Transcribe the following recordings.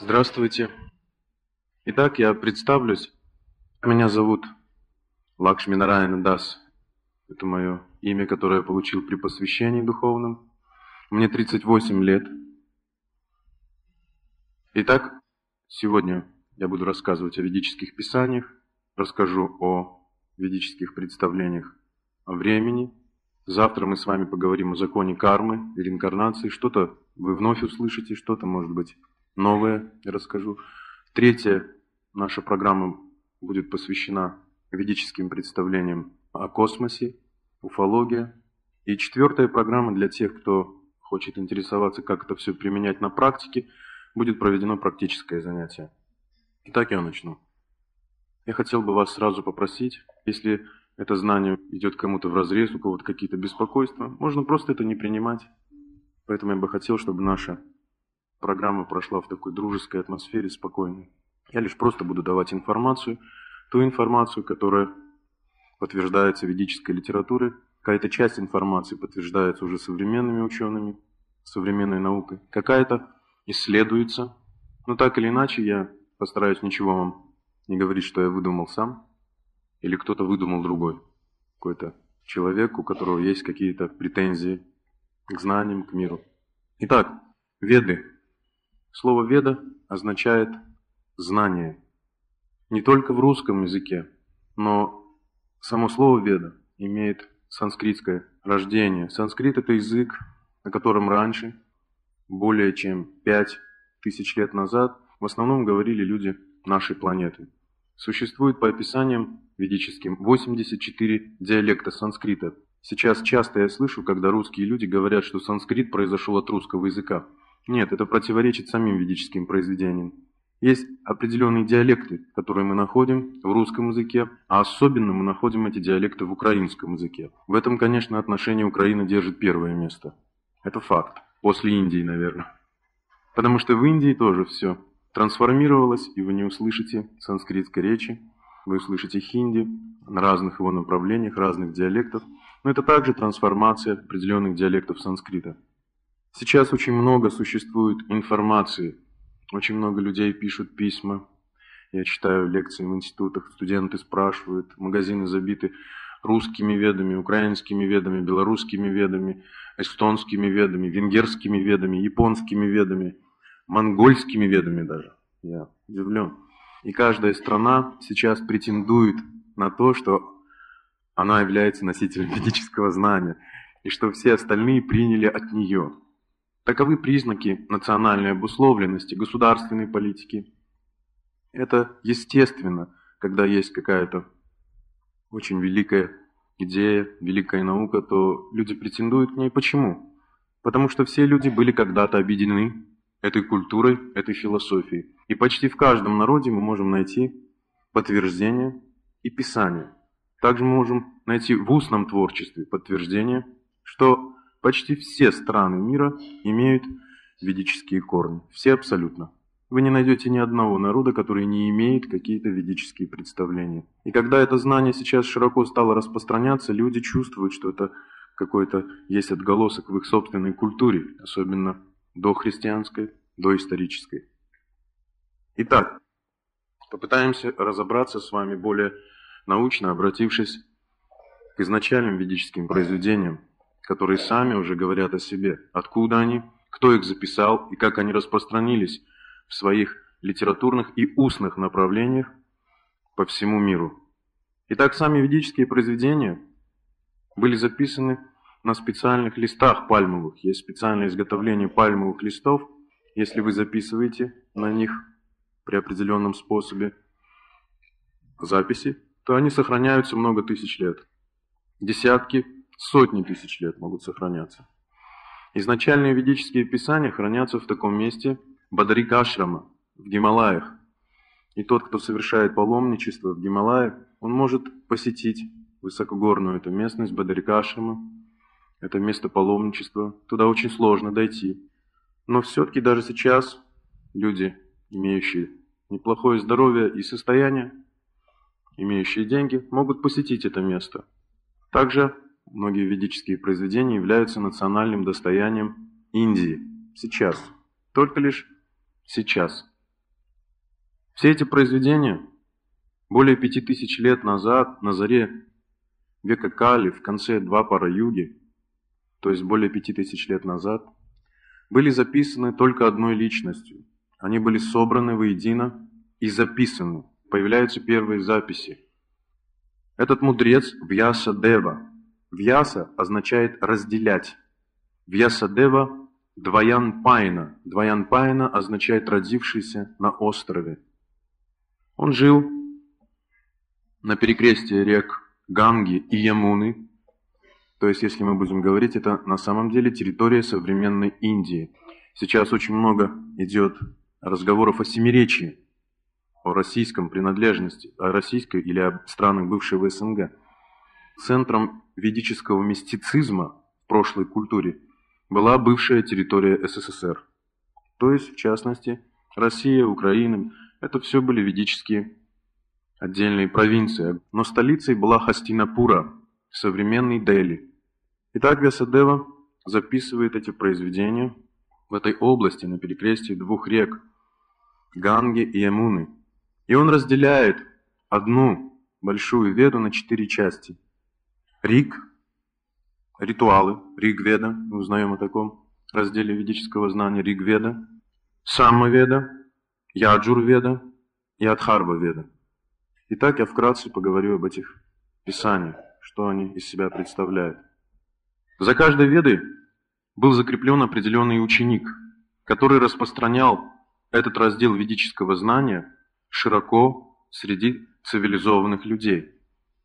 Здравствуйте. Итак, я представлюсь. Меня зовут Лакшми Нарайана Дас. Это мое имя, которое я получил при посвящении духовном. Мне 38 лет. Итак, сегодня я буду рассказывать о ведических писаниях, расскажу о ведических представлениях о времени. Завтра мы с вами поговорим о законе кармы реинкарнации. Что-то вы вновь услышите, что-то, может быть, новое я расскажу. Третья наша программа будет посвящена ведическим представлениям о космосе, уфология. И четвертая программа для тех, кто хочет интересоваться, как это все применять на практике, будет проведено практическое занятие. Итак, я начну. Я хотел бы вас сразу попросить, если это знание идет кому-то в разрез, у кого-то какие-то беспокойства, можно просто это не принимать. Поэтому я бы хотел, чтобы наша программа прошла в такой дружеской атмосфере, спокойной. Я лишь просто буду давать информацию, ту информацию, которая подтверждается ведической литературой. Какая-то часть информации подтверждается уже современными учеными, современной наукой. Какая-то исследуется. Но так или иначе, я постараюсь ничего вам не говорить, что я выдумал сам. Или кто-то выдумал другой. Какой-то человек, у которого есть какие-то претензии к знаниям, к миру. Итак, веды. Слово «веда» означает «знание». Не только в русском языке, но само слово «веда» имеет санскритское рождение. Санскрит – это язык, на котором раньше, более чем пять тысяч лет назад, в основном говорили люди нашей планеты. Существует по описаниям ведическим 84 диалекта санскрита. Сейчас часто я слышу, когда русские люди говорят, что санскрит произошел от русского языка. Нет, это противоречит самим ведическим произведениям. Есть определенные диалекты, которые мы находим в русском языке, а особенно мы находим эти диалекты в украинском языке. В этом, конечно, отношение Украины держит первое место. Это факт. После Индии, наверное. Потому что в Индии тоже все трансформировалось, и вы не услышите санскритской речи, вы услышите хинди на разных его направлениях, разных диалектов, но это также трансформация определенных диалектов санскрита. Сейчас очень много существует информации, очень много людей пишут письма, я читаю лекции в институтах, студенты спрашивают, магазины забиты русскими ведами, украинскими ведами, белорусскими ведами, эстонскими ведами, венгерскими ведами, японскими ведами, монгольскими ведами даже. Я удивлен. И каждая страна сейчас претендует на то, что она является носителем ведического знания, и что все остальные приняли от нее. Таковы признаки национальной обусловленности, государственной политики. Это естественно, когда есть какая-то очень великая идея, великая наука, то люди претендуют к ней. Почему? Потому что все люди были когда-то объединены этой культурой, этой философией. И почти в каждом народе мы можем найти подтверждение и писание. Также мы можем найти в устном творчестве подтверждение, что почти все страны мира имеют ведические корни. Все абсолютно. Вы не найдете ни одного народа, который не имеет какие-то ведические представления. И когда это знание сейчас широко стало распространяться, люди чувствуют, что это какой-то есть отголосок в их собственной культуре, особенно дохристианской, доисторической. Итак, попытаемся разобраться с вами более научно, обратившись к изначальным ведическим произведениям, которые сами уже говорят о себе, откуда они, кто их записал и как они распространились в своих литературных и устных направлениях по всему миру. Итак, сами ведические произведения были записаны на специальных листах пальмовых. Есть специальное изготовление пальмовых листов. Если вы записываете на них при определенном способе записи, то они сохраняются много тысяч лет. Десятки, сотни тысяч лет могут сохраняться. Изначальные ведические писания хранятся в таком месте Бадарикашрама, в Гималаях. И тот, кто совершает паломничество в Гималаях, он может посетить высокогорную эту местность Бадарикашрама, это место паломничества. Туда очень сложно дойти. Но все-таки даже сейчас люди, имеющие неплохое здоровье и состояние, имеющие деньги, могут посетить это место. Также многие ведические произведения являются национальным достоянием Индии. Сейчас. Только лишь сейчас. Все эти произведения более пяти тысяч лет назад, на заре века Кали, в конце два пара юги, то есть более пяти тысяч лет назад, были записаны только одной личностью. Они были собраны воедино и записаны. Появляются первые записи. Этот мудрец Вьяса Дева. Вьяса означает разделять. Вьяса Дева Двоян Пайна. Двоян Пайна означает родившийся на острове. Он жил на перекрестии рек Ганги и Ямуны. То есть, если мы будем говорить, это на самом деле территория современной Индии. Сейчас очень много идет разговоров о семиречии, о российском принадлежности, о российской или о странах бывшего СНГ. Центром ведического мистицизма в прошлой культуре была бывшая территория СССР. То есть, в частности, Россия, Украина – это все были ведические отдельные провинции, но столицей была Хастинапура, современный Дели. Итак, Вясадева записывает эти произведения в этой области на перекрестии двух рек – Ганги и Ямуны. И он разделяет одну большую веду на четыре части. Рик – ритуалы, Ригведа, мы узнаем о таком разделе ведического знания Ригведа, Саммаведа, Яджурведа и Адхарва-веда. Итак, я вкратце поговорю об этих писаниях, что они из себя представляют. За каждой ведой был закреплен определенный ученик, который распространял этот раздел ведического знания широко среди цивилизованных людей.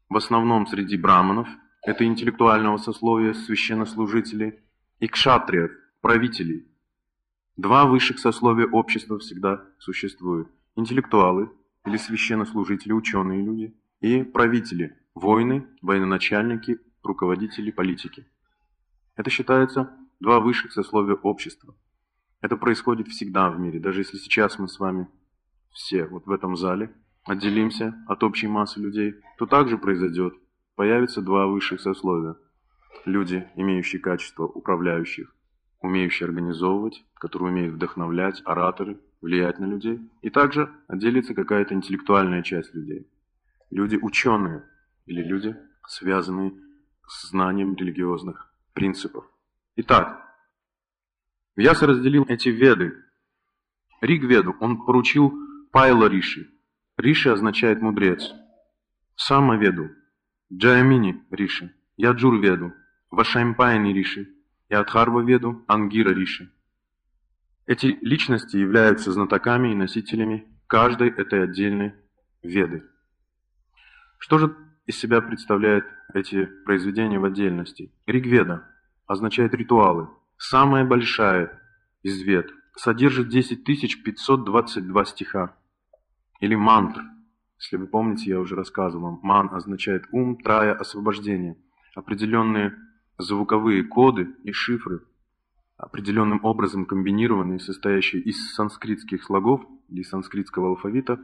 В основном среди браманов, это интеллектуального сословия священнослужителей, и кшатриев, правителей. Два высших сословия общества всегда существуют. Интеллектуалы – или священнослужители, ученые люди, и правители, воины, военачальники, руководители, политики. Это считается два высших сословия общества. Это происходит всегда в мире, даже если сейчас мы с вами все вот в этом зале отделимся от общей массы людей, то также произойдет. Появятся два высших сословия. Люди, имеющие качество управляющих, умеющие организовывать, которые умеют вдохновлять, ораторы, влиять на людей. И также отделится какая-то интеллектуальная часть людей. Люди ученые или люди, связанные с знанием религиозных принципов. Итак, Вьяса разделил эти веды. Ригведу он поручил Пайла Риши. Риши означает мудрец. Самоведу, Джаямини Риши, Яджур Веду, Вайшампаяни Риши и Атхарва Веду, Ангира Риши. Эти личности являются знатоками и носителями каждой этой отдельной веды. Что же из себя представляют эти произведения в отдельности? Ригведа означает ритуалы. Самая большая из вед содержит 10 522 стиха. Или мантр. Если вы помните, я уже рассказывал Ман означает ум, трая, освобождение. Определенные звуковые коды и шифры – определенным образом комбинированные, состоящие из санскритских слогов или санскритского алфавита,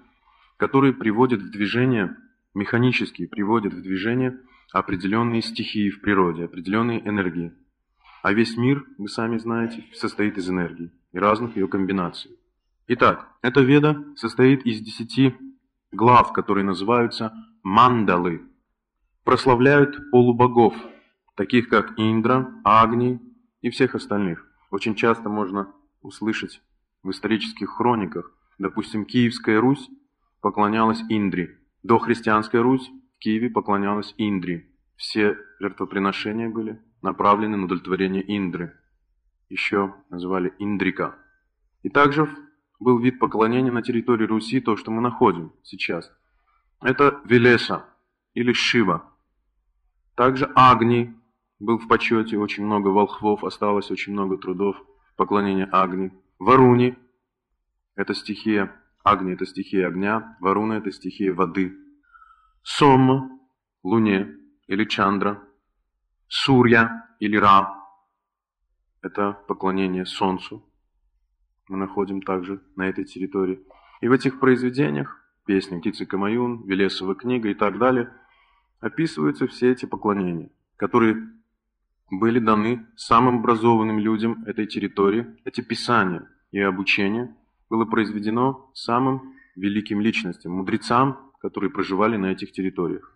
которые приводят в движение, механически приводят в движение определенные стихии в природе, определенные энергии. А весь мир, вы сами знаете, состоит из энергии и разных ее комбинаций. Итак, эта веда состоит из десяти глав, которые называются мандалы. Прославляют полубогов, таких как Индра, Агни, и всех остальных. Очень часто можно услышать в исторических хрониках, допустим, Киевская Русь поклонялась Индре, дохристианская Русь в Киеве поклонялась Индре. Все жертвоприношения были направлены на удовлетворение Индры. Еще называли Индрика. И также был вид поклонения на территории Руси, то, что мы находим сейчас. Это Велеса или Шива. Также Агни, был в почете, очень много волхвов, осталось очень много трудов поклонения Агни. Варуни – это стихия, Агни – это стихия огня, Варуна – это стихия воды. Сомма – луне или Чандра. Сурья или Ра – это поклонение солнцу. Мы находим также на этой территории. И в этих произведениях, песни Птицы Камаюн, Велесова книга и так далее, описываются все эти поклонения, которые были даны самым образованным людям этой территории, эти писания и обучение было произведено самым великим личностям, мудрецам, которые проживали на этих территориях.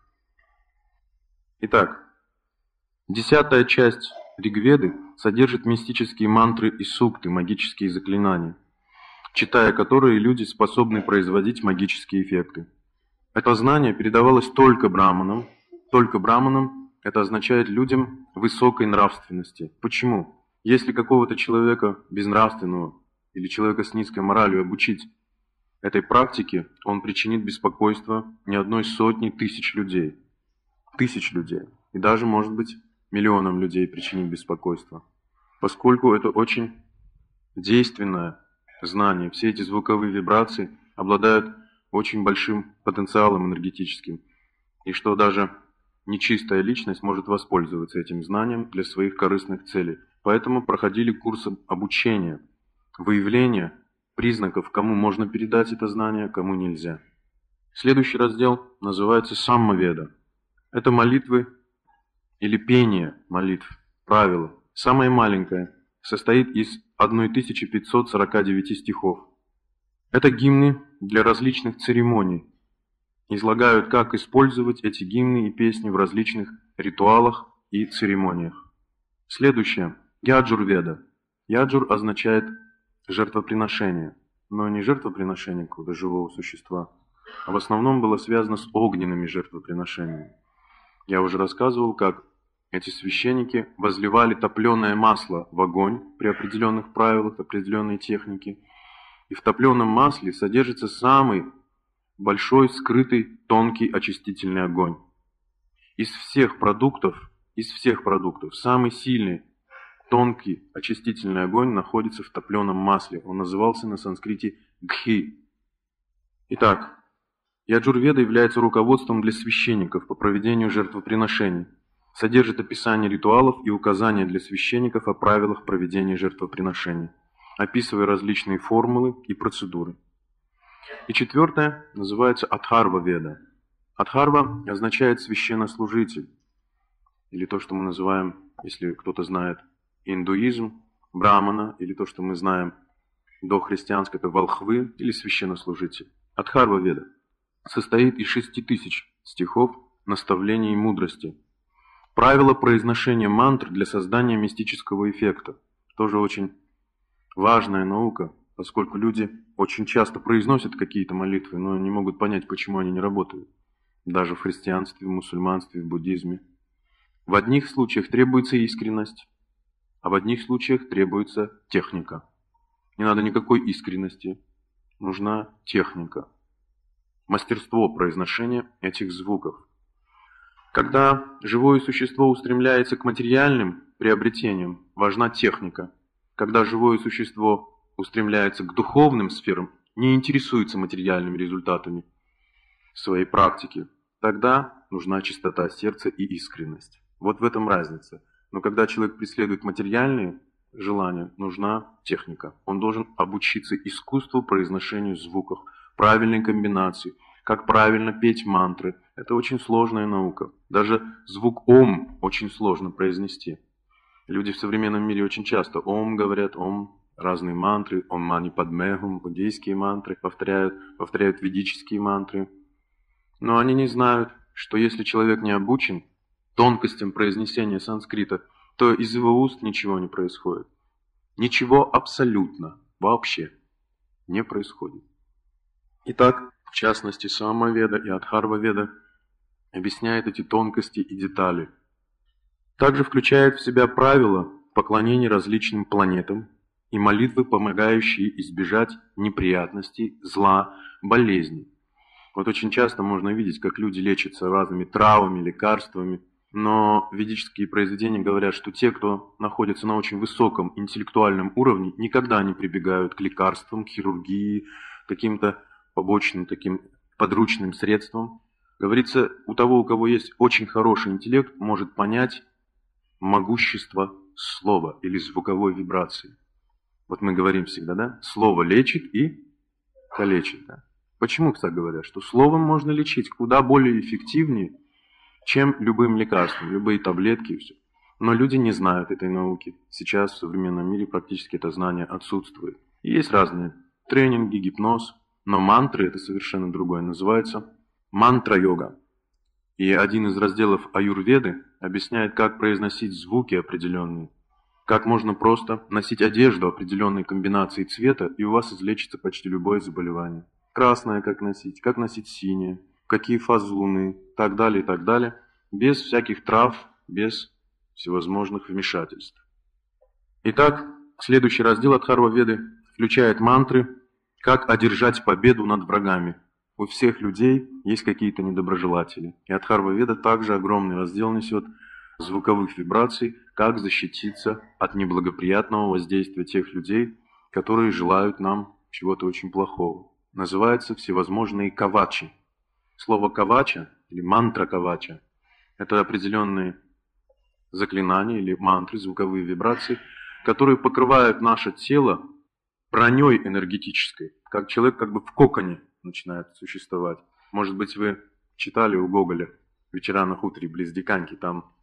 Итак, десятая часть Ригведы содержит мистические мантры и сукты, магические заклинания, читая которые люди способны производить магические эффекты. Это знание передавалось только браманам, только браманам это означает людям высокой нравственности. Почему? Если какого-то человека безнравственного или человека с низкой моралью обучить этой практике, он причинит беспокойство не одной сотни тысяч людей. Тысяч людей. И даже, может быть, миллионам людей причинит беспокойство. Поскольку это очень действенное знание, все эти звуковые вибрации обладают очень большим потенциалом энергетическим. И что даже нечистая личность может воспользоваться этим знанием для своих корыстных целей. Поэтому проходили курсы обучения, выявления признаков, кому можно передать это знание, кому нельзя. Следующий раздел называется Саммаведа. Это молитвы или пение молитв, правило. Самое маленькое состоит из 1549 стихов. Это гимны для различных церемоний, излагают, как использовать эти гимны и песни в различных ритуалах и церемониях. Следующее. Яджур-веда. Яджур означает жертвоприношение, но не жертвоприношение какого-то живого существа, а в основном было связано с огненными жертвоприношениями. Я уже рассказывал, как эти священники возливали топленое масло в огонь при определенных правилах, определенной технике, и в топленом масле содержится самый большой, скрытый, тонкий очистительный огонь. Из всех продуктов, из всех продуктов, самый сильный, тонкий очистительный огонь находится в топленом масле. Он назывался на санскрите гхи. Итак, Яджурведа является руководством для священников по проведению жертвоприношений. Содержит описание ритуалов и указания для священников о правилах проведения жертвоприношений, описывая различные формулы и процедуры. И четвертое называется Адхарва Веда. Адхарва означает священнослужитель, или то, что мы называем, если кто-то знает, индуизм, брамана, или то, что мы знаем до христианского, это волхвы или священнослужитель. Адхарва Веда состоит из шести тысяч стихов наставлений и мудрости. Правила произношения мантр для создания мистического эффекта. Тоже очень важная наука, поскольку люди очень часто произносят какие-то молитвы, но не могут понять, почему они не работают. Даже в христианстве, в мусульманстве, в буддизме. В одних случаях требуется искренность, а в одних случаях требуется техника. Не надо никакой искренности, нужна техника. Мастерство произношения этих звуков. Когда живое существо устремляется к материальным приобретениям, важна техника. Когда живое существо устремляется к духовным сферам, не интересуется материальными результатами своей практики, тогда нужна чистота сердца и искренность. Вот в этом разница. Но когда человек преследует материальные желания, нужна техника. Он должен обучиться искусству произношению звуков, правильной комбинации, как правильно петь мантры. Это очень сложная наука. Даже звук «ом» очень сложно произнести. Люди в современном мире очень часто «ом» говорят, «ом» разные мантры, Ом Мани Падмехум, буддийские мантры, повторяют, повторяют ведические мантры. Но они не знают, что если человек не обучен тонкостям произнесения санскрита, то из его уст ничего не происходит. Ничего абсолютно, вообще не происходит. Итак, в частности, Самаведа и Адхарваведа объясняет эти тонкости и детали. Также включает в себя правила поклонения различным планетам, и молитвы, помогающие избежать неприятностей, зла, болезней. Вот очень часто можно видеть, как люди лечатся разными травами, лекарствами, но ведические произведения говорят, что те, кто находится на очень высоком интеллектуальном уровне, никогда не прибегают к лекарствам, к хирургии, каким-то побочным таким подручным средствам. Говорится, у того, у кого есть очень хороший интеллект, может понять могущество слова или звуковой вибрации. Вот мы говорим всегда, да? Слово лечит и калечит. Да? Почему так говорят? Что словом можно лечить куда более эффективнее, чем любым лекарством, любые таблетки и все. Но люди не знают этой науки. Сейчас в современном мире практически это знание отсутствует. И есть разные тренинги, гипноз, Но мантры – это совершенно другое. Называется мантра-йога. И один из разделов аюрведы объясняет, как произносить звуки определенные. Как можно просто носить одежду определенной комбинации цвета, и у вас излечится почти любое заболевание. Красное как носить, как носить синее, какие фазы луны, так далее и так далее, без всяких трав, без всевозможных вмешательств. Итак, следующий раздел от Веды включает мантры «Как одержать победу над врагами». У всех людей есть какие-то недоброжелатели. И от Веда также огромный раздел несет звуковых вибраций, как защититься от неблагоприятного воздействия тех людей, которые желают нам чего-то очень плохого. Называются всевозможные кавачи. Слово кавача или мантра кавача – это определенные заклинания или мантры, звуковые вибрации, которые покрывают наше тело броней энергетической, как человек как бы в коконе начинает существовать. Может быть, вы читали у Гоголя «Вечера на хуторе близ Диканьки», там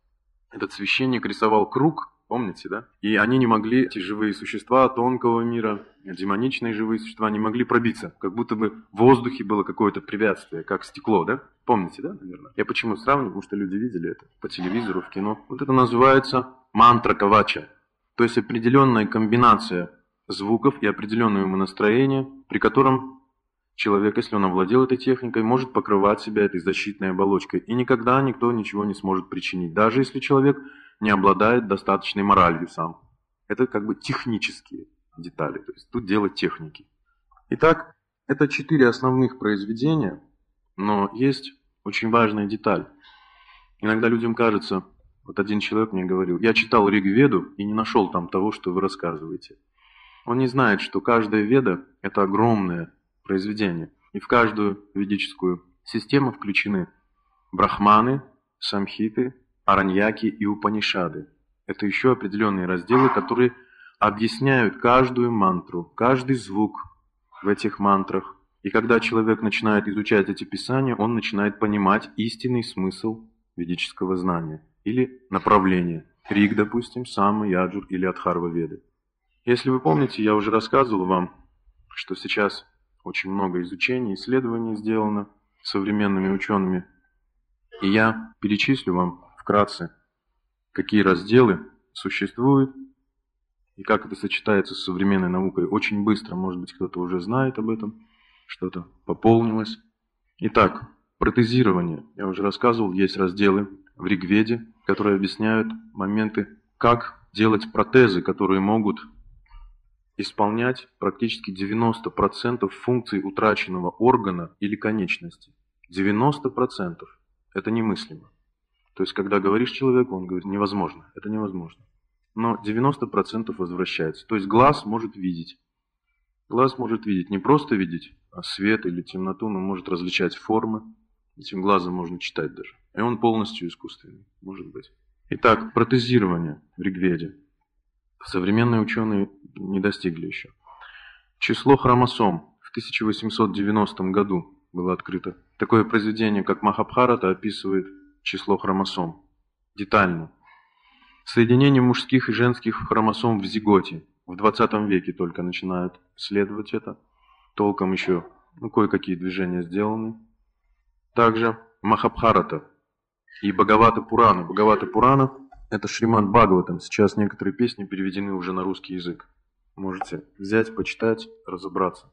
этот священник рисовал круг, помните, да? И они не могли, эти живые существа тонкого мира, демоничные живые существа, не могли пробиться. Как будто бы в воздухе было какое-то препятствие, как стекло, да? Помните, да, наверное? Я почему сравниваю? Потому что люди видели это по телевизору, в кино. Вот это называется мантра кавача. То есть определенная комбинация звуков и определенное умонастроение, при котором Человек, если он овладел этой техникой, может покрывать себя этой защитной оболочкой, и никогда никто ничего не сможет причинить, даже если человек не обладает достаточной моралью сам. Это как бы технические детали, то есть тут дело техники. Итак, это четыре основных произведения, но есть очень важная деталь. Иногда людям кажется, вот один человек мне говорил, я читал Ригведу и не нашел там того, что вы рассказываете. Он не знает, что каждая веда – это огромная произведения. И в каждую ведическую систему включены брахманы, самхиты, араньяки и упанишады. Это еще определенные разделы, которые объясняют каждую мантру, каждый звук в этих мантрах. И когда человек начинает изучать эти писания, он начинает понимать истинный смысл ведического знания или направления. Риг, допустим, Сама, Яджур или Адхарва Веды. Если вы помните, я уже рассказывал вам, что сейчас очень много изучений, исследований сделано современными учеными. И я перечислю вам вкратце, какие разделы существуют и как это сочетается с современной наукой. Очень быстро, может быть, кто-то уже знает об этом, что-то пополнилось. Итак, протезирование. Я уже рассказывал, есть разделы в Ригведе, которые объясняют моменты, как делать протезы, которые могут исполнять практически 90% функций утраченного органа или конечности. 90%. Это немыслимо. То есть, когда говоришь человеку, он говорит, невозможно, это невозможно. Но 90% возвращается. То есть, глаз может видеть. Глаз может видеть, не просто видеть, а свет или темноту, но может различать формы. Этим глазом можно читать даже. И он полностью искусственный, может быть. Итак, протезирование в Ригведе. Современные ученые не достигли еще. Число хромосом в 1890 году было открыто. Такое произведение, как Махабхарата, описывает число хромосом детально. Соединение мужских и женских хромосом в зиготе. В 20 веке только начинают исследовать это. Толком еще ну, кое-какие движения сделаны. Также Махабхарата и Бхагавата Пурана. Бхагавата Пурана – это Шриман Бхагаватам. Сейчас некоторые песни переведены уже на русский язык. Можете взять, почитать, разобраться.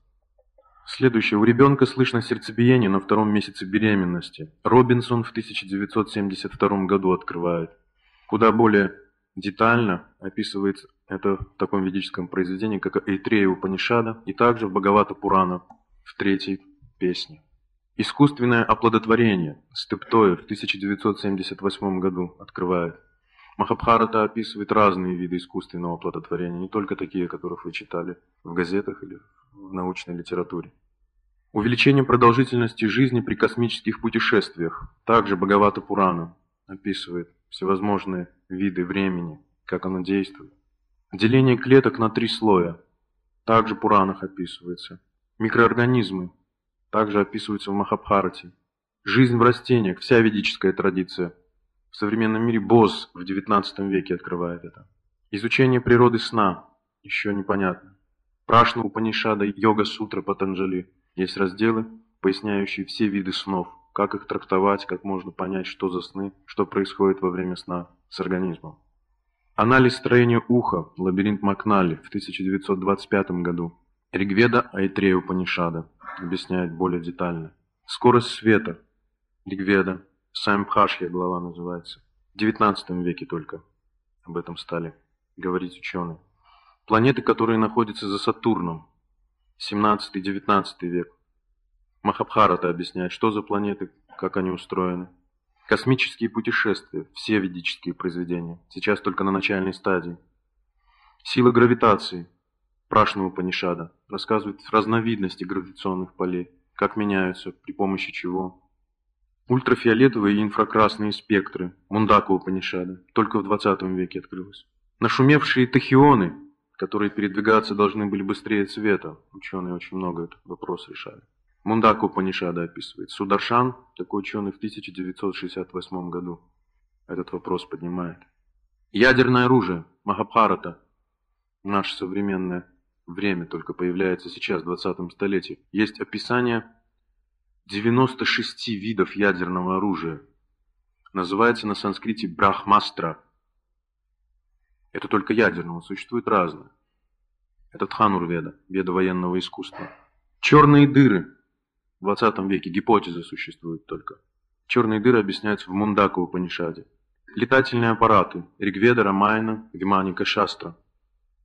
Следующее. У ребенка слышно сердцебиение на втором месяце беременности. Робинсон в 1972 году открывает. Куда более детально описывает это в таком ведическом произведении, как Эйтрея Упанишада и также в Бхагавата Пурана в третьей песне. Искусственное оплодотворение Стептоя в 1978 году открывает. Махабхарата описывает разные виды искусственного оплодотворения, не только такие, которых вы читали в газетах или в научной литературе. Увеличение продолжительности жизни при космических путешествиях. Также Бхагавата Пурана описывает всевозможные виды времени, как оно действует. Деление клеток на три слоя. Также в Пуранах описывается. Микроорганизмы. Также описываются в Махабхарате. Жизнь в растениях. Вся ведическая традиция – в современном мире Боз в XIX веке открывает это. Изучение природы сна еще непонятно. Прашна Упанишада, Йога Сутра Патанджали. Есть разделы, поясняющие все виды снов, как их трактовать, как можно понять, что за сны, что происходит во время сна с организмом. Анализ строения уха, лабиринт Макнали в 1925 году. Ригведа Айтрея Панишада объясняет более детально. Скорость света. Ригведа. Самбхашья глава называется. В 19 веке только об этом стали говорить ученые. Планеты, которые находятся за Сатурном. 17-19 век. Махабхарата объясняет, что за планеты, как они устроены. Космические путешествия, все ведические произведения, сейчас только на начальной стадии. Сила гравитации, Прашного Панишада, рассказывает разновидности гравитационных полей, как меняются, при помощи чего. Ультрафиолетовые и инфракрасные спектры, Мундакова Панишада, только в 20 веке открылось. Нашумевшие тахионы, которые передвигаться должны были быстрее света, ученые очень много этот вопрос решали. Мундаку Панишада описывает. Сударшан, такой ученый, в 1968 году этот вопрос поднимает. Ядерное оружие, Махабхарата, наше современное время только появляется сейчас, в 20 столетии. Есть описание 96 видов ядерного оружия. Называется на санскрите брахмастра. Это только ядерного, существует разное. Это Тханур-веда, веда военного искусства. Черные дыры, в 20 веке гипотеза существует только. Черные дыры объясняются в Мундаку Панишаде. Летательные аппараты. Ригведа, Рамайна, Виманика, Шастра.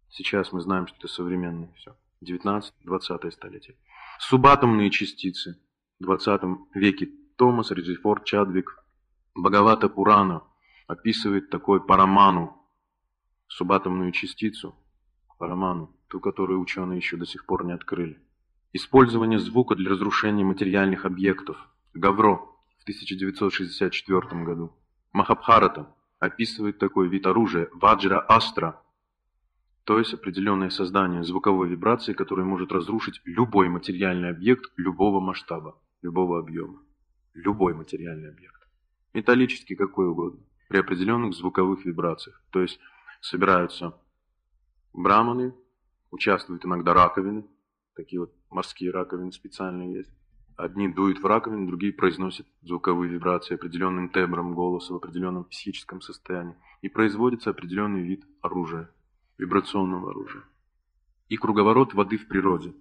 Сейчас мы знаем, что это современные все. 19-20 столетие. Субатомные частицы. 20 веке Томас, Резифор, Чадвик, Бхагавата Пурана описывает такой параману, субатомную частицу, параману, ту, которую ученые еще до сих пор не открыли. Использование звука для разрушения материальных объектов. Гавро в 1964 году. Махабхарата описывает такой вид оружия Ваджра Астра, то есть определенное создание звуковой вибрации, которое может разрушить любой материальный объект любого масштаба, любого объема. Любой материальный объект. Металлический, какой угодно. При определенных звуковых вибрациях. То есть собираются браманы, участвуют иногда раковины, Такие вот морские раковины специальные есть. Одни дуют в раковину, другие произносят звуковые вибрации определенным тембром голоса в определенном психическом состоянии. И производится определенный вид оружия, вибрационного оружия. И круговорот воды в природе.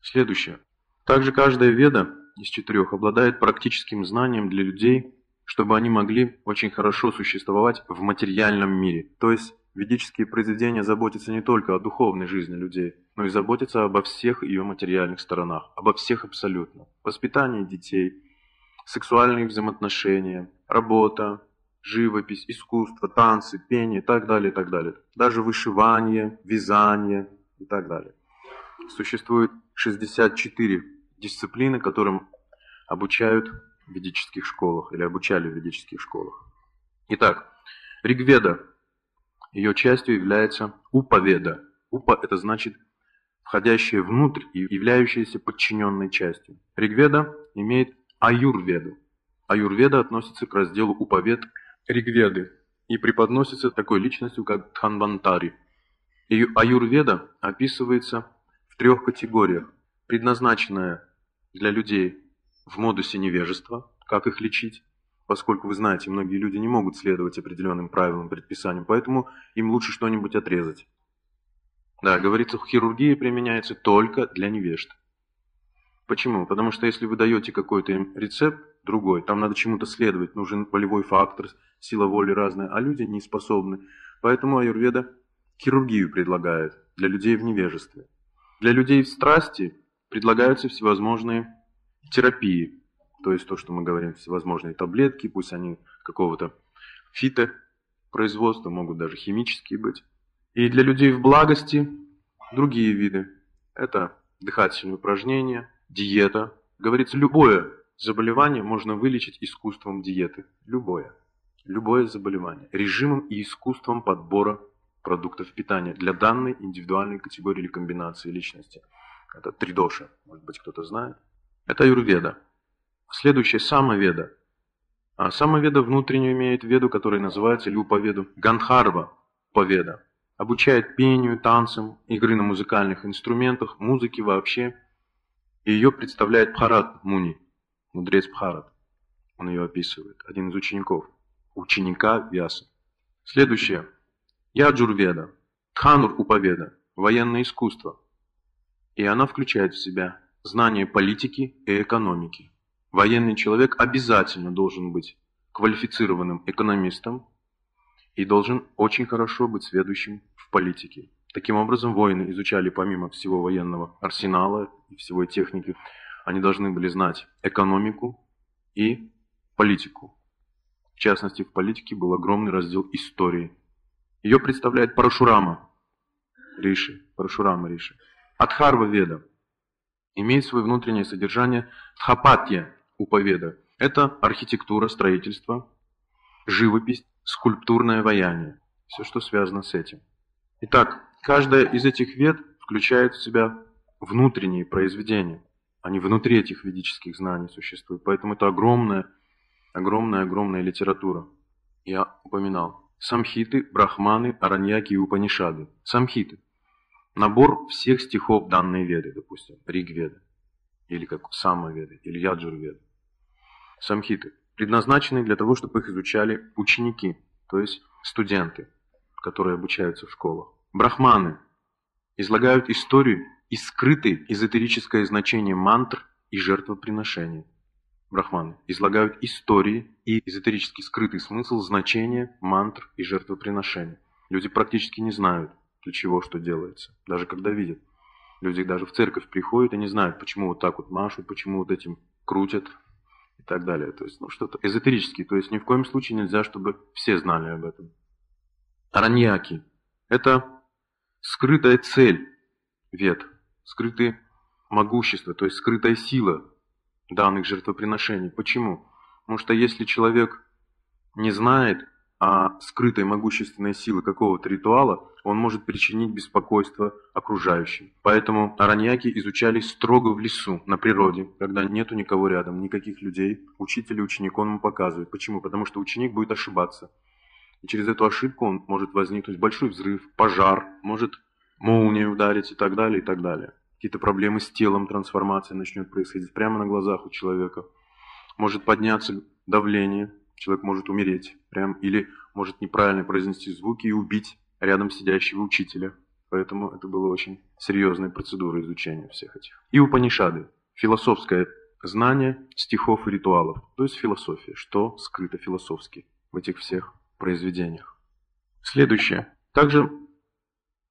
Следующее. Также каждая веда из четырех обладает практическим знанием для людей, чтобы они могли очень хорошо существовать в материальном мире. То есть ведические произведения заботятся не только о духовной жизни людей – но и заботиться обо всех ее материальных сторонах, обо всех абсолютно. Воспитание детей, сексуальные взаимоотношения, работа, живопись, искусство, танцы, пение и так далее, и так далее. Даже вышивание, вязание и так далее. Существует 64 дисциплины, которым обучают в ведических школах или обучали в ведических школах. Итак, Ригведа, ее частью является Уповеда. Упа – это значит входящее внутрь и являющееся подчиненной частью. Ригведа имеет аюрведу. Аюрведа относится к разделу уповед Ригведы и преподносится такой личностью, как Дханвантари. И аюрведа описывается в трех категориях. Предназначенная для людей в модусе невежества, как их лечить, поскольку вы знаете, многие люди не могут следовать определенным правилам, предписаниям, поэтому им лучше что-нибудь отрезать. Да, говорится, хирургия применяется только для невежд. Почему? Потому что если вы даете какой-то рецепт, другой, там надо чему-то следовать, нужен болевой фактор, сила воли разная, а люди не способны. Поэтому аюрведа хирургию предлагает для людей в невежестве. Для людей в страсти предлагаются всевозможные терапии, то есть то, что мы говорим, всевозможные таблетки, пусть они какого-то фито производства, могут даже химические быть. И для людей в благости другие виды. Это дыхательные упражнения, диета. Говорится, любое заболевание можно вылечить искусством диеты. Любое. Любое заболевание. Режимом и искусством подбора продуктов питания для данной индивидуальной категории или комбинации личности. Это тридоша, может быть кто-то знает. Это юрведа. Следующее самоведа. А самоведа внутреннюю имеет веду, которая называется люповеду. Ганхарва поведа обучает пению, танцам, игры на музыкальных инструментах, музыке вообще. И ее представляет Бхарат Муни, мудрец Бхарат. Он ее описывает, один из учеников, ученика Вяса. Следующее. Яджурведа, Тханур Уповеда, военное искусство. И она включает в себя знание политики и экономики. Военный человек обязательно должен быть квалифицированным экономистом и должен очень хорошо быть сведущим в политике. Таким образом, воины изучали помимо всего военного арсенала и всего техники, они должны были знать экономику и политику. В частности, в политике был огромный раздел истории. Ее представляет Парашурама Риши, Парашурама Риши. Адхарва Веда имеет свое внутреннее содержание Тхапатья Уповеда. Это архитектура, строительство, живопись, скульптурное ваяние. Все, что связано с этим. Итак, каждая из этих вед включает в себя внутренние произведения. Они внутри этих ведических знаний существуют. Поэтому это огромная, огромная, огромная литература. Я упоминал. Самхиты, брахманы, араньяки и упанишады. Самхиты. Набор всех стихов данной веды, допустим, Ригведа, или как Самаведы, или Яджурведа. Самхиты предназначены для того, чтобы их изучали ученики, то есть студенты, которые обучаются в школах. Брахманы излагают историю и скрытое эзотерическое значение мантр и жертвоприношений. Брахманы излагают истории и эзотерически скрытый смысл значения мантр и жертвоприношений. Люди практически не знают, для чего что делается, даже когда видят. Люди даже в церковь приходят и не знают, почему вот так вот машут, почему вот этим крутят, и так далее. То есть, ну, что-то эзотерическое. То есть, ни в коем случае нельзя, чтобы все знали об этом. Араньяки – это скрытая цель вет, скрытые могущество, то есть скрытая сила данных жертвоприношений. Почему? Потому что если человек не знает о скрытой могущественной силы какого-то ритуала, он может причинить беспокойство окружающим. Поэтому араньяки изучались строго в лесу, на природе, когда нету никого рядом, никаких людей. Учитель и ученик он ему показывает. Почему? Потому что ученик будет ошибаться. И через эту ошибку он может возникнуть большой взрыв, пожар, может молния ударить и так далее, и так далее. Какие-то проблемы с телом, трансформация начнет происходить прямо на глазах у человека. Может подняться давление, человек может умереть, прям, или может неправильно произнести звуки и убить рядом сидящего учителя. Поэтому это была очень серьезная процедура изучения всех этих. И Упанишады – философское знание стихов и ритуалов, то есть философия, что скрыто философски в этих всех произведениях. Следующее. Также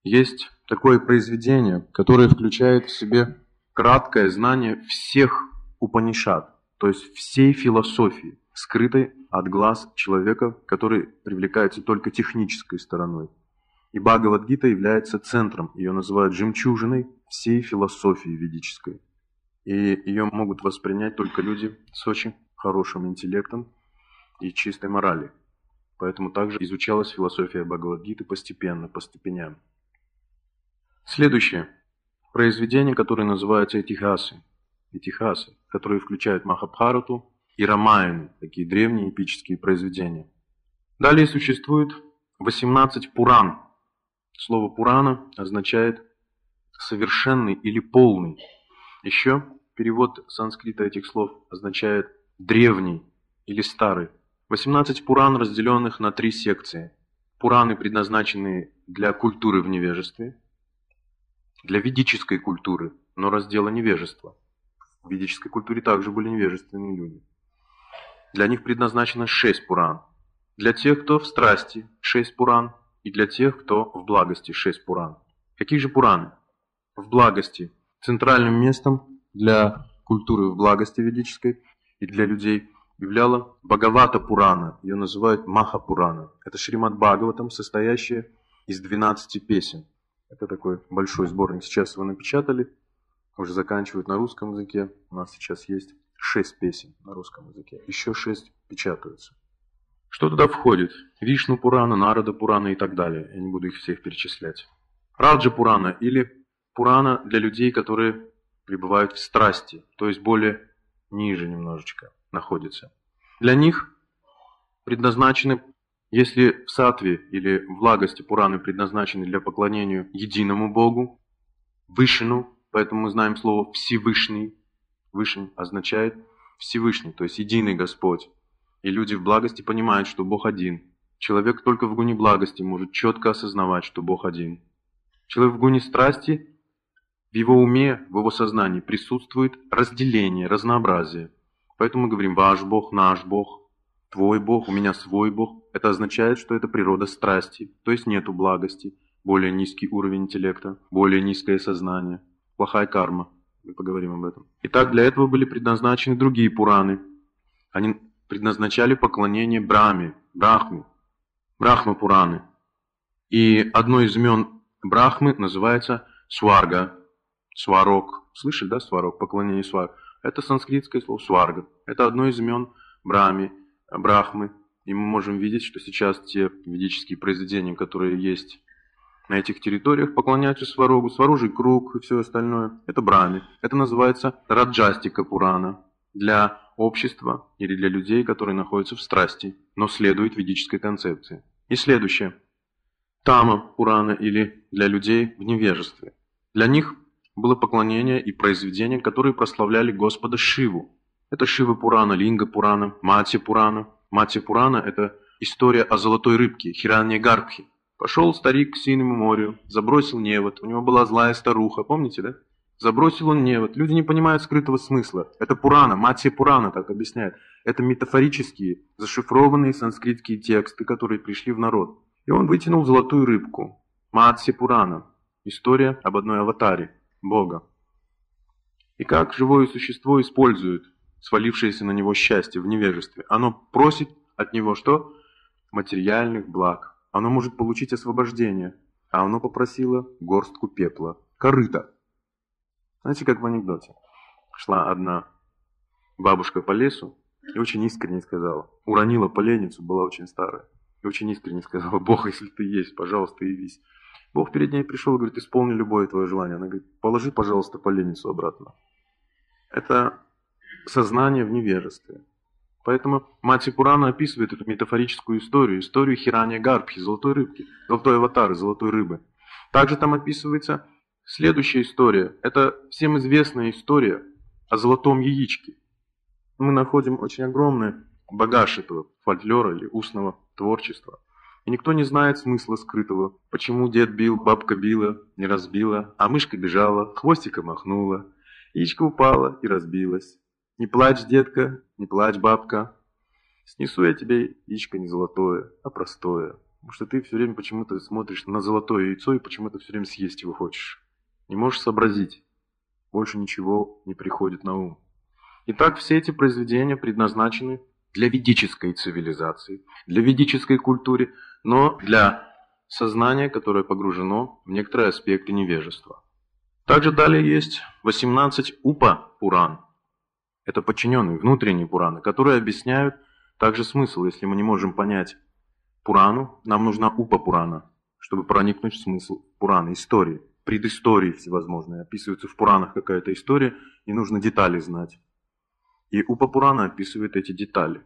есть такое произведение, которое включает в себе краткое знание всех Упанишад, то есть всей философии, скрытой от глаз человека, который привлекается только технической стороной. И Бхагавадгита является центром, ее называют жемчужиной всей философии ведической. И ее могут воспринять только люди с очень хорошим интеллектом и чистой морали. Поэтому также изучалась философия Бхагавадгиты постепенно, по степеням. Следующее. Произведение, которое называется Этихасы. Этихасы, которые включают Махабхарату и Рамаяну, такие древние эпические произведения. Далее существует 18 Пуран. Слово Пурана означает совершенный или полный. Еще перевод санскрита этих слов означает древний или старый. 18 Пуран, разделенных на три секции. Пураны, предназначенные для культуры в невежестве, для ведической культуры, но раздела невежества. В ведической культуре также были невежественные люди. Для них предназначено шесть пуран. Для тех, кто в страсти, шесть пуран, и для тех, кто в благости, шесть пуран. Какие же пураны? В благости. Центральным местом для культуры в благости ведической и для людей являла Бхагавата Пурана, ее называют Маха Пурана. Это Шримад Бхагаватам, состоящая из 12 песен. Это такой большой сборник. Сейчас его напечатали, уже заканчивают на русском языке. У нас сейчас есть шесть песен на русском языке. Еще шесть печатаются. Что туда входит? Вишну Пурана, Нарада Пурана и так далее. Я не буду их всех перечислять. Раджа Пурана или Пурана для людей, которые пребывают в страсти, то есть более ниже немножечко находятся. Для них предназначены если в сатве или в лагости Пураны предназначены для поклонения единому Богу, Вышину, поэтому мы знаем слово Всевышний, Вышний означает Всевышний, то есть единый Господь. И люди в благости понимают, что Бог один. Человек только в гуне благости может четко осознавать, что Бог один. Человек в гуне страсти, в его уме, в его сознании присутствует разделение, разнообразие. Поэтому мы говорим «ваш Бог», «наш Бог», «твой Бог», «у меня свой Бог». Это означает, что это природа страсти, то есть нету благости, более низкий уровень интеллекта, более низкое сознание, плохая карма. Мы поговорим об этом. Итак, для этого были предназначены другие Пураны. Они предназначали поклонение Браме, Брахме, Брахма Пураны. И одно из имен Брахмы называется Сварга, Сварог. Слышали, да, Сварог, поклонение Сварг? Это санскритское слово Сварга. Это одно из имен Брахми, Брахмы. И мы можем видеть, что сейчас те ведические произведения, которые есть на этих территориях, поклоняются Сварогу, Сварожий круг и все остальное. Это Брахми. Это называется Раджастика Пурана для общества или для людей, которые находятся в страсти, но следуют ведической концепции. И следующее. Тама Пурана или для людей в невежестве. Для них было поклонение и произведения, которые прославляли Господа Шиву. Это Шива Пурана, Линга Пурана, Мати Пурана. Мати Пурана – это история о золотой рыбке, Хиранья Гарбхи. Пошел старик к синему морю, забросил невод, у него была злая старуха, помните, да? Забросил он невод. Люди не понимают скрытого смысла. Это Пурана, Матья Пурана так объясняет. Это метафорические, зашифрованные санскритские тексты, которые пришли в народ. И он вытянул золотую рыбку. Матья Пурана. История об одной аватаре, Бога. И как живое существо использует свалившееся на него счастье в невежестве. Оно просит от него что? Материальных благ. Оно может получить освобождение. А оно попросило горстку пепла. Корыто. Знаете, как в анекдоте. Шла одна бабушка по лесу и очень искренне сказала. Уронила поленницу, была очень старая. И очень искренне сказала, Бог, если ты есть, пожалуйста, явись. Бог перед ней пришел и говорит, исполни любое твое желание. Она говорит, положи, пожалуйста, поленницу обратно. Это сознание в невежестве. Поэтому Мати Пурана описывает эту метафорическую историю, историю Хирания Гарбхи, золотой рыбки, золотой аватары, золотой рыбы. Также там описывается Следующая история – это всем известная история о золотом яичке. Мы находим очень огромный багаж этого фольклора или устного творчества. И никто не знает смысла скрытого, почему дед бил, бабка била, не разбила, а мышка бежала, хвостиком махнула, яичко упала и разбилась. Не плачь, детка, не плачь, бабка, снесу я тебе яичко не золотое, а простое, потому что ты все время почему-то смотришь на золотое яйцо и почему-то все время съесть его хочешь. Не можешь сообразить. Больше ничего не приходит на ум. Итак, все эти произведения предназначены для ведической цивилизации, для ведической культуры, но для сознания, которое погружено в некоторые аспекты невежества. Также далее есть 18 упа-пуран. Это подчиненные, внутренние пураны, которые объясняют также смысл. Если мы не можем понять Пурану, нам нужна упа-пурана, чтобы проникнуть в смысл Пурана, истории предыстории всевозможные. Описывается в Пуранах какая-то история, и нужно детали знать. И Упа Пурана описывает эти детали.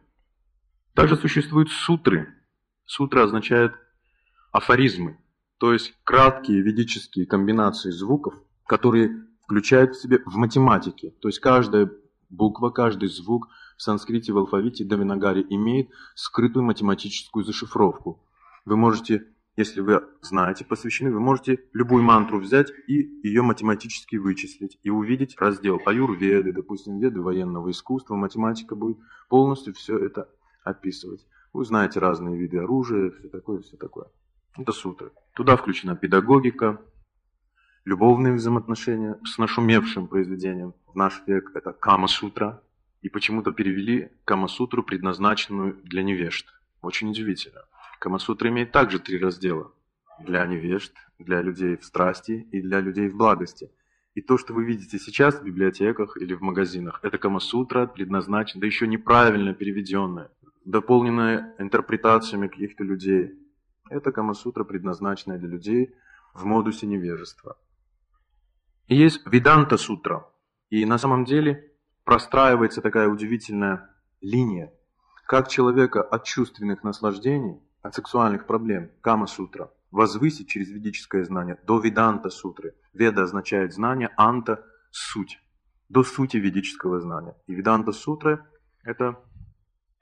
Также существуют сутры. Сутра означает афоризмы, то есть краткие ведические комбинации звуков, которые включают в себе в математике. То есть каждая буква, каждый звук в санскрите, в алфавите Давинагари имеет скрытую математическую зашифровку. Вы можете если вы знаете, посвящены, вы можете любую мантру взять и ее математически вычислить и увидеть раздел аюрведы, допустим, веды военного искусства, математика будет полностью все это описывать. Вы знаете разные виды оружия, все такое, все такое. Это сутры. Туда включена педагогика, любовные взаимоотношения с нашумевшим произведением в наш век. Это Кама-сутра. И почему-то перевели Кама-сутру, предназначенную для невежд. Очень удивительно. Камасутра имеет также три раздела. Для невежд, для людей в страсти и для людей в благости. И то, что вы видите сейчас в библиотеках или в магазинах, это Камасутра предназначена, да еще неправильно переведенная, дополненная интерпретациями каких-то людей. Это Камасутра, предназначенная для людей в модусе невежества. И есть Виданта Сутра. И на самом деле простраивается такая удивительная линия, как человека от чувственных наслаждений от сексуальных проблем, Кама-сутра, возвысить через ведическое знание до Веданта-сутры. Веда означает знание, Анта – суть. до сути ведического знания. И Веданта Сутра – это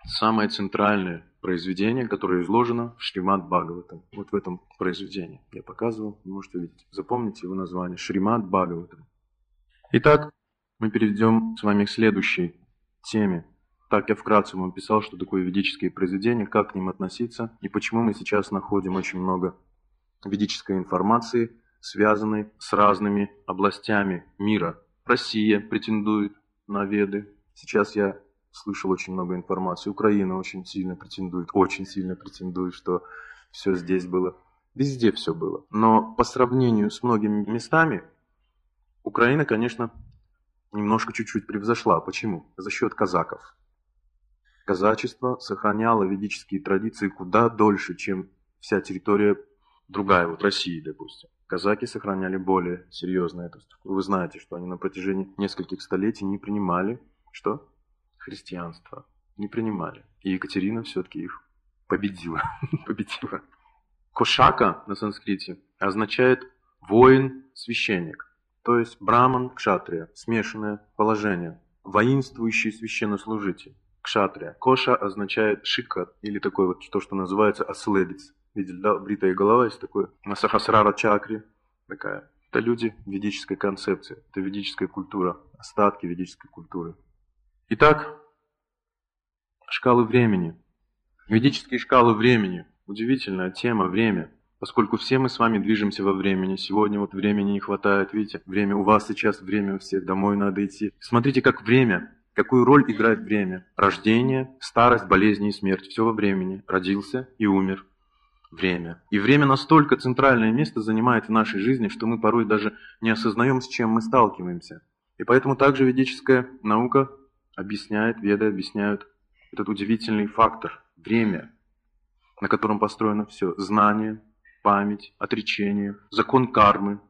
самое центральное произведение, которое изложено в Шримад Бхагаватам. Вот в этом произведении я показывал, вы можете видеть. Запомните его название – Шримад Бхагаватам. Итак, мы перейдем с вами к следующей теме. Так я вкратце вам писал, что такое ведические произведения, как к ним относиться и почему мы сейчас находим очень много ведической информации, связанной с разными областями мира. Россия претендует на веды. Сейчас я слышал очень много информации. Украина очень сильно претендует, очень сильно претендует, что все здесь было. Везде все было. Но по сравнению с многими местами, Украина, конечно, немножко чуть-чуть превзошла. Почему? За счет казаков. Казачество сохраняло ведические традиции куда дольше, чем вся территория другая, вот России, допустим. Казаки сохраняли более серьезно эту структуру. Вы знаете, что они на протяжении нескольких столетий не принимали, что? Христианство. Не принимали. И Екатерина все-таки их победила. победила. Кошака на санскрите означает воин-священник. То есть браман, кшатрия, смешанное положение. Воинствующий священнослужитель. Кшатрия. Коша означает шика, или такой вот то, что называется оследец. Видели, да, бритая голова есть такое. На Сахасрара чакре такая. Это люди ведической концепции, это ведическая культура, остатки ведической культуры. Итак, шкалы времени. Ведические шкалы времени. Удивительная тема, время. Поскольку все мы с вами движемся во времени. Сегодня вот времени не хватает, видите, время у вас сейчас, время у всех, домой надо идти. Смотрите, как время, какую роль играет время. Рождение, старость, болезни и смерть. Все во времени. Родился и умер время. И время настолько центральное место занимает в нашей жизни, что мы порой даже не осознаем, с чем мы сталкиваемся. И поэтому также ведическая наука объясняет, веды объясняют этот удивительный фактор – время, на котором построено все. Знание, память, отречение, закон кармы,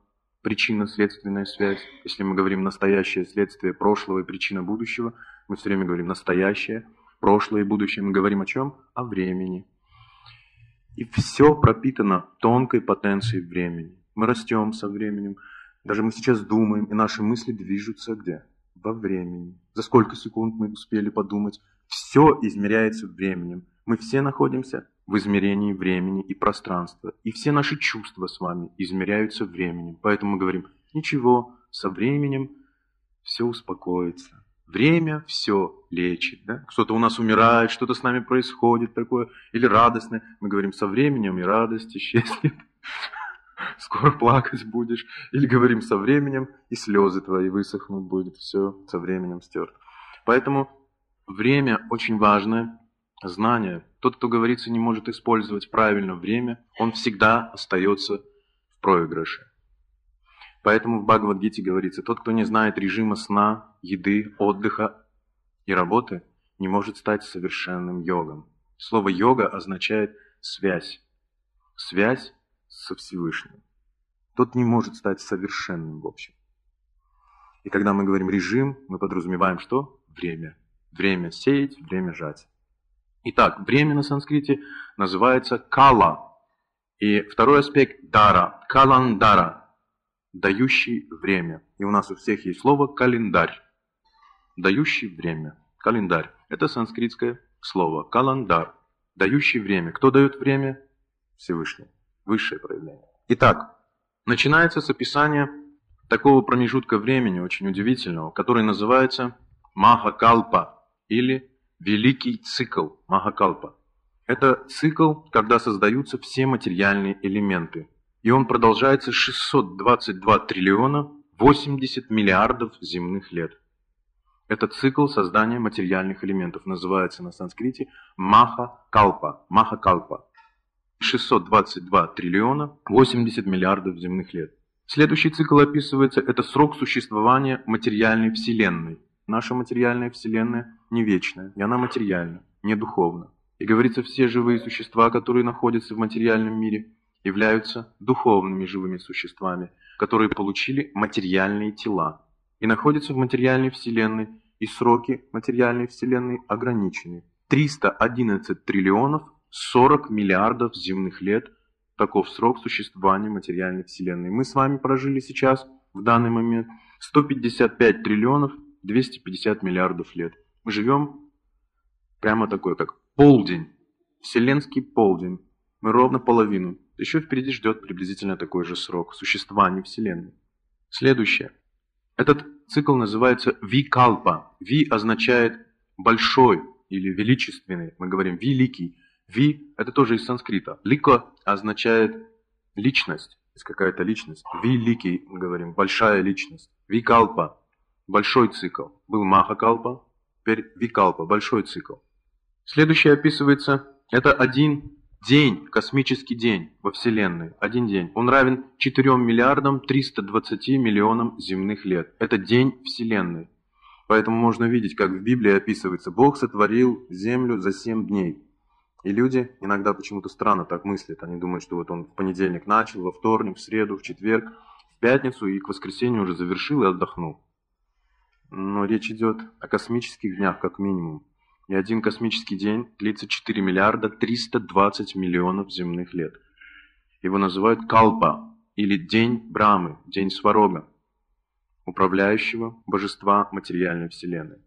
причинно-следственная связь. Если мы говорим настоящее следствие прошлого и причина будущего, мы все время говорим настоящее, прошлое и будущее. Мы говорим о чем? О времени. И все пропитано тонкой потенцией времени. Мы растем со временем. Даже мы сейчас думаем, и наши мысли движутся где? Во времени. За сколько секунд мы успели подумать? Все измеряется временем. Мы все находимся в измерении времени и пространства. И все наши чувства с вами измеряются временем. Поэтому мы говорим, ничего, со временем все успокоится. Время все лечит. Да? Кто-то у нас умирает, что-то с нами происходит такое, или радостное. Мы говорим, со временем и радость исчезнет. Скоро плакать будешь. Или говорим, со временем и слезы твои высохнут, будет все со временем стерто. Поэтому время очень важное знание. Тот, кто говорится, не может использовать правильно время, он всегда остается в проигрыше. Поэтому в Бхагавадгите говорится, тот, кто не знает режима сна, еды, отдыха и работы, не может стать совершенным йогом. Слово йога означает связь. Связь со Всевышним. Тот не может стать совершенным в общем. И когда мы говорим режим, мы подразумеваем что? Время. Время сеять, время жать. Итак, время на санскрите называется кала. И второй аспект – дара, каландара дающий время. И у нас у всех есть слово календарь. Дающий время. Календарь. Это санскритское слово. Календар. Дающий время. Кто дает время? Всевышний. Высшее проявление. Итак, начинается с описания такого промежутка времени, очень удивительного, который называется Махакалпа или Великий цикл Махакалпа. Это цикл, когда создаются все материальные элементы, и он продолжается 622 триллиона 80 миллиардов земных лет. Это цикл создания материальных элементов, называется на санскрите Маха-Калпа. Маха-Калпа. 622 триллиона 80 миллиардов земных лет. Следующий цикл описывается, это срок существования материальной вселенной. Наша материальная вселенная не вечная, и она материальна, не духовна. И говорится, все живые существа, которые находятся в материальном мире, являются духовными живыми существами, которые получили материальные тела и находятся в материальной вселенной, и сроки материальной вселенной ограничены. 311 триллионов 40 миллиардов земных лет – таков срок существования материальной вселенной. Мы с вами прожили сейчас, в данный момент, 155 триллионов 250 миллиардов лет. Мы живем прямо такой, как полдень, вселенский полдень. Мы ровно половину. Еще впереди ждет приблизительно такой же срок существования Вселенной. Следующее. Этот цикл называется Викалпа. Ви означает большой или величественный. Мы говорим великий. Ви – это тоже из санскрита. Лико означает личность, есть какая-то личность. Великий, мы говорим, большая личность. Викалпа – большой цикл. Был Махакалпа, теперь Викалпа – большой цикл. Следующее описывается, это один день, космический день во Вселенной. Один день. Он равен 4 миллиардам 320 миллионам земных лет. Это день Вселенной. Поэтому можно видеть, как в Библии описывается, Бог сотворил землю за семь дней. И люди иногда почему-то странно так мыслят. Они думают, что вот он в понедельник начал, во вторник, в среду, в четверг, в пятницу и к воскресенью уже завершил и отдохнул. Но речь идет о космических днях как минимум. И один космический день длится 4 миллиарда 320 миллионов земных лет. Его называют Калпа, или День Брамы, День Сварога управляющего божества материальной вселенной.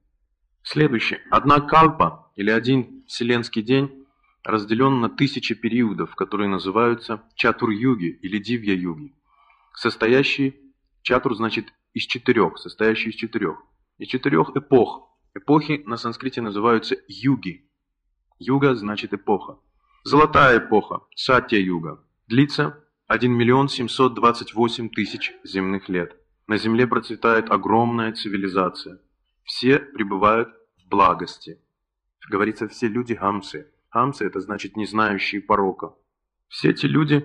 Следующее. Одна калпа, или один вселенский день, разделен на тысячи периодов, которые называются чатур-юги или дивья-юги, состоящие, чатур значит из четырех, состоящие из четырех, из четырех эпох. Эпохи на санскрите называются юги. Юга значит эпоха. Золотая эпоха, сатья-юга, длится 1 миллион 728 тысяч земных лет. На земле процветает огромная цивилизация. Все пребывают в благости. Говорится, все люди хамсы. Хамсы – это значит не знающие порока. Все эти люди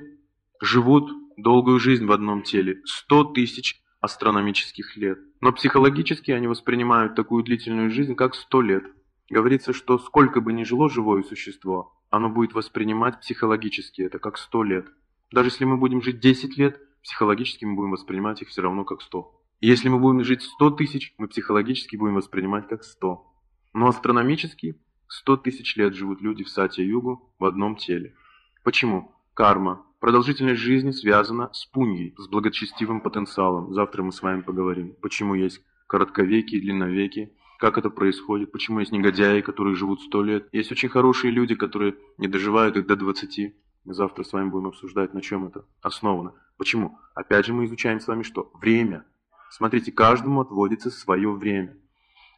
живут долгую жизнь в одном теле. Сто тысяч астрономических лет. Но психологически они воспринимают такую длительную жизнь, как сто лет. Говорится, что сколько бы ни жило живое существо, оно будет воспринимать психологически это как сто лет. Даже если мы будем жить 10 лет, психологически мы будем воспринимать их все равно как 100. И если мы будем жить 100 тысяч, мы психологически будем воспринимать как 100. Но астрономически 100 тысяч лет живут люди в Сатья-Югу в одном теле. Почему? Карма. Продолжительность жизни связана с пуньей, с благочестивым потенциалом. Завтра мы с вами поговорим, почему есть коротковеки длинновеки, как это происходит, почему есть негодяи, которые живут 100 лет. Есть очень хорошие люди, которые не доживают их до 20. Мы завтра с вами будем обсуждать, на чем это основано. Почему? Опять же мы изучаем с вами что? Время. Смотрите, каждому отводится свое время.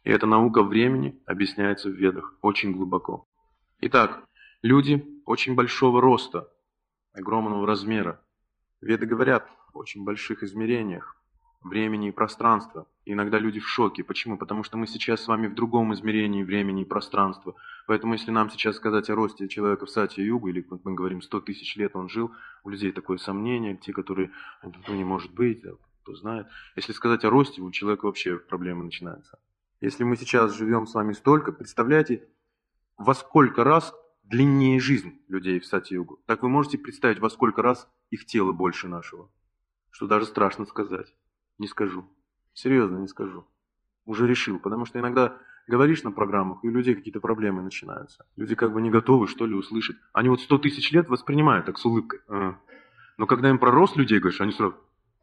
И эта наука времени объясняется в ведах очень глубоко. Итак, люди очень большого роста, огромного размера. Веды говорят о очень больших измерениях времени и пространства. И иногда люди в шоке. Почему? Потому что мы сейчас с вами в другом измерении времени и пространства. Поэтому если нам сейчас сказать о росте человека в Сати Югу, или мы говорим 100 тысяч лет он жил, у людей такое сомнение, те, которые, ну не может быть, кто знает. Если сказать о росте, у человека вообще проблемы начинаются. Если мы сейчас живем с вами столько, представляете, во сколько раз длиннее жизнь людей в Сати-Югу. Так вы можете представить, во сколько раз их тело больше нашего. Что даже страшно сказать. Не скажу. Серьезно, не скажу. Уже решил, потому что иногда говоришь на программах, и у людей какие-то проблемы начинаются. Люди как бы не готовы, что ли, услышать. Они вот сто тысяч лет воспринимают так с улыбкой. А. Но когда им про рост людей говоришь, они сразу...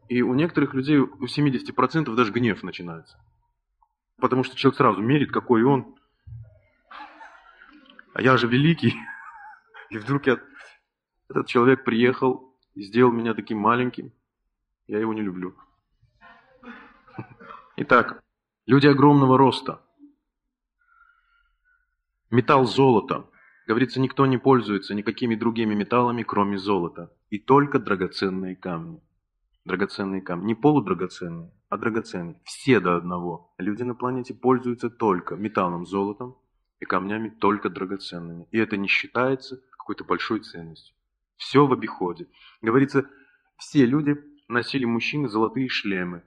И у некоторых людей, у 70% даже гнев начинается. Потому что человек сразу мерит, какой он. А я же великий. И вдруг я... этот человек приехал и сделал меня таким маленьким. Я его не люблю. Итак, люди огромного роста. Металл золота. Говорится, никто не пользуется никакими другими металлами, кроме золота. И только драгоценные камни. Драгоценные камни. Не полудрагоценные, а драгоценные. Все до одного. Люди на планете пользуются только металлом золотом и камнями только драгоценными. И это не считается какой-то большой ценностью. Все в обиходе. Говорится, все люди носили мужчины золотые шлемы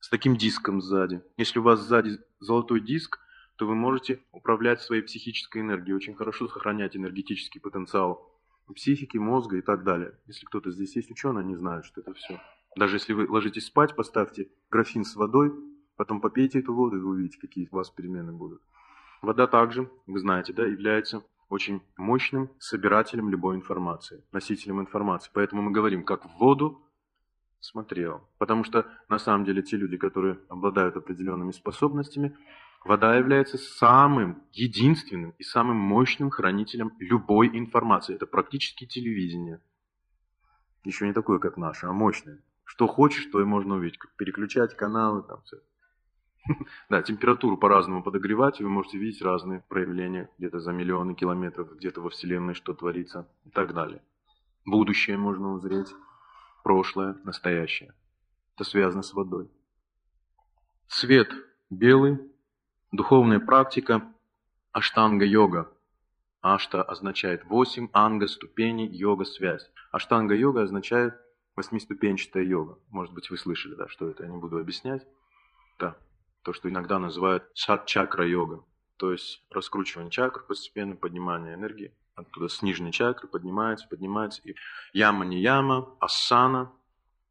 с таким диском сзади. Если у вас сзади золотой диск, то вы можете управлять своей психической энергией, очень хорошо сохранять энергетический потенциал психики, мозга и так далее. Если кто-то здесь есть ученый, они знают, что это все. Даже если вы ложитесь спать, поставьте графин с водой, потом попейте эту воду, и вы увидите, какие у вас перемены будут. Вода также, вы знаете, да, является очень мощным собирателем любой информации, носителем информации. Поэтому мы говорим, как в воду смотрел. Потому что на самом деле те люди, которые обладают определенными способностями, вода является самым единственным и самым мощным хранителем любой информации. Это практически телевидение. Еще не такое, как наше, а мощное. Что хочешь, то и можно увидеть. Переключать каналы, там все. Да, температуру по-разному подогревать, и вы можете видеть разные проявления где-то за миллионы километров, где-то во Вселенной, что творится и так далее. Будущее можно узреть, прошлое, настоящее. Это связано с водой. Цвет белый, духовная практика, аштанга-йога. Ашта означает восемь, анга – ступени, йога – связь. Аштанга-йога означает восьмиступенчатая йога. Может быть, вы слышали, да, что это, я не буду объяснять. Да, то, что иногда называют шат-чакра-йога. То есть раскручивание чакр, постепенно поднимание энергии. Оттуда с нижней чакры поднимается, поднимается. И яма не яма, асана,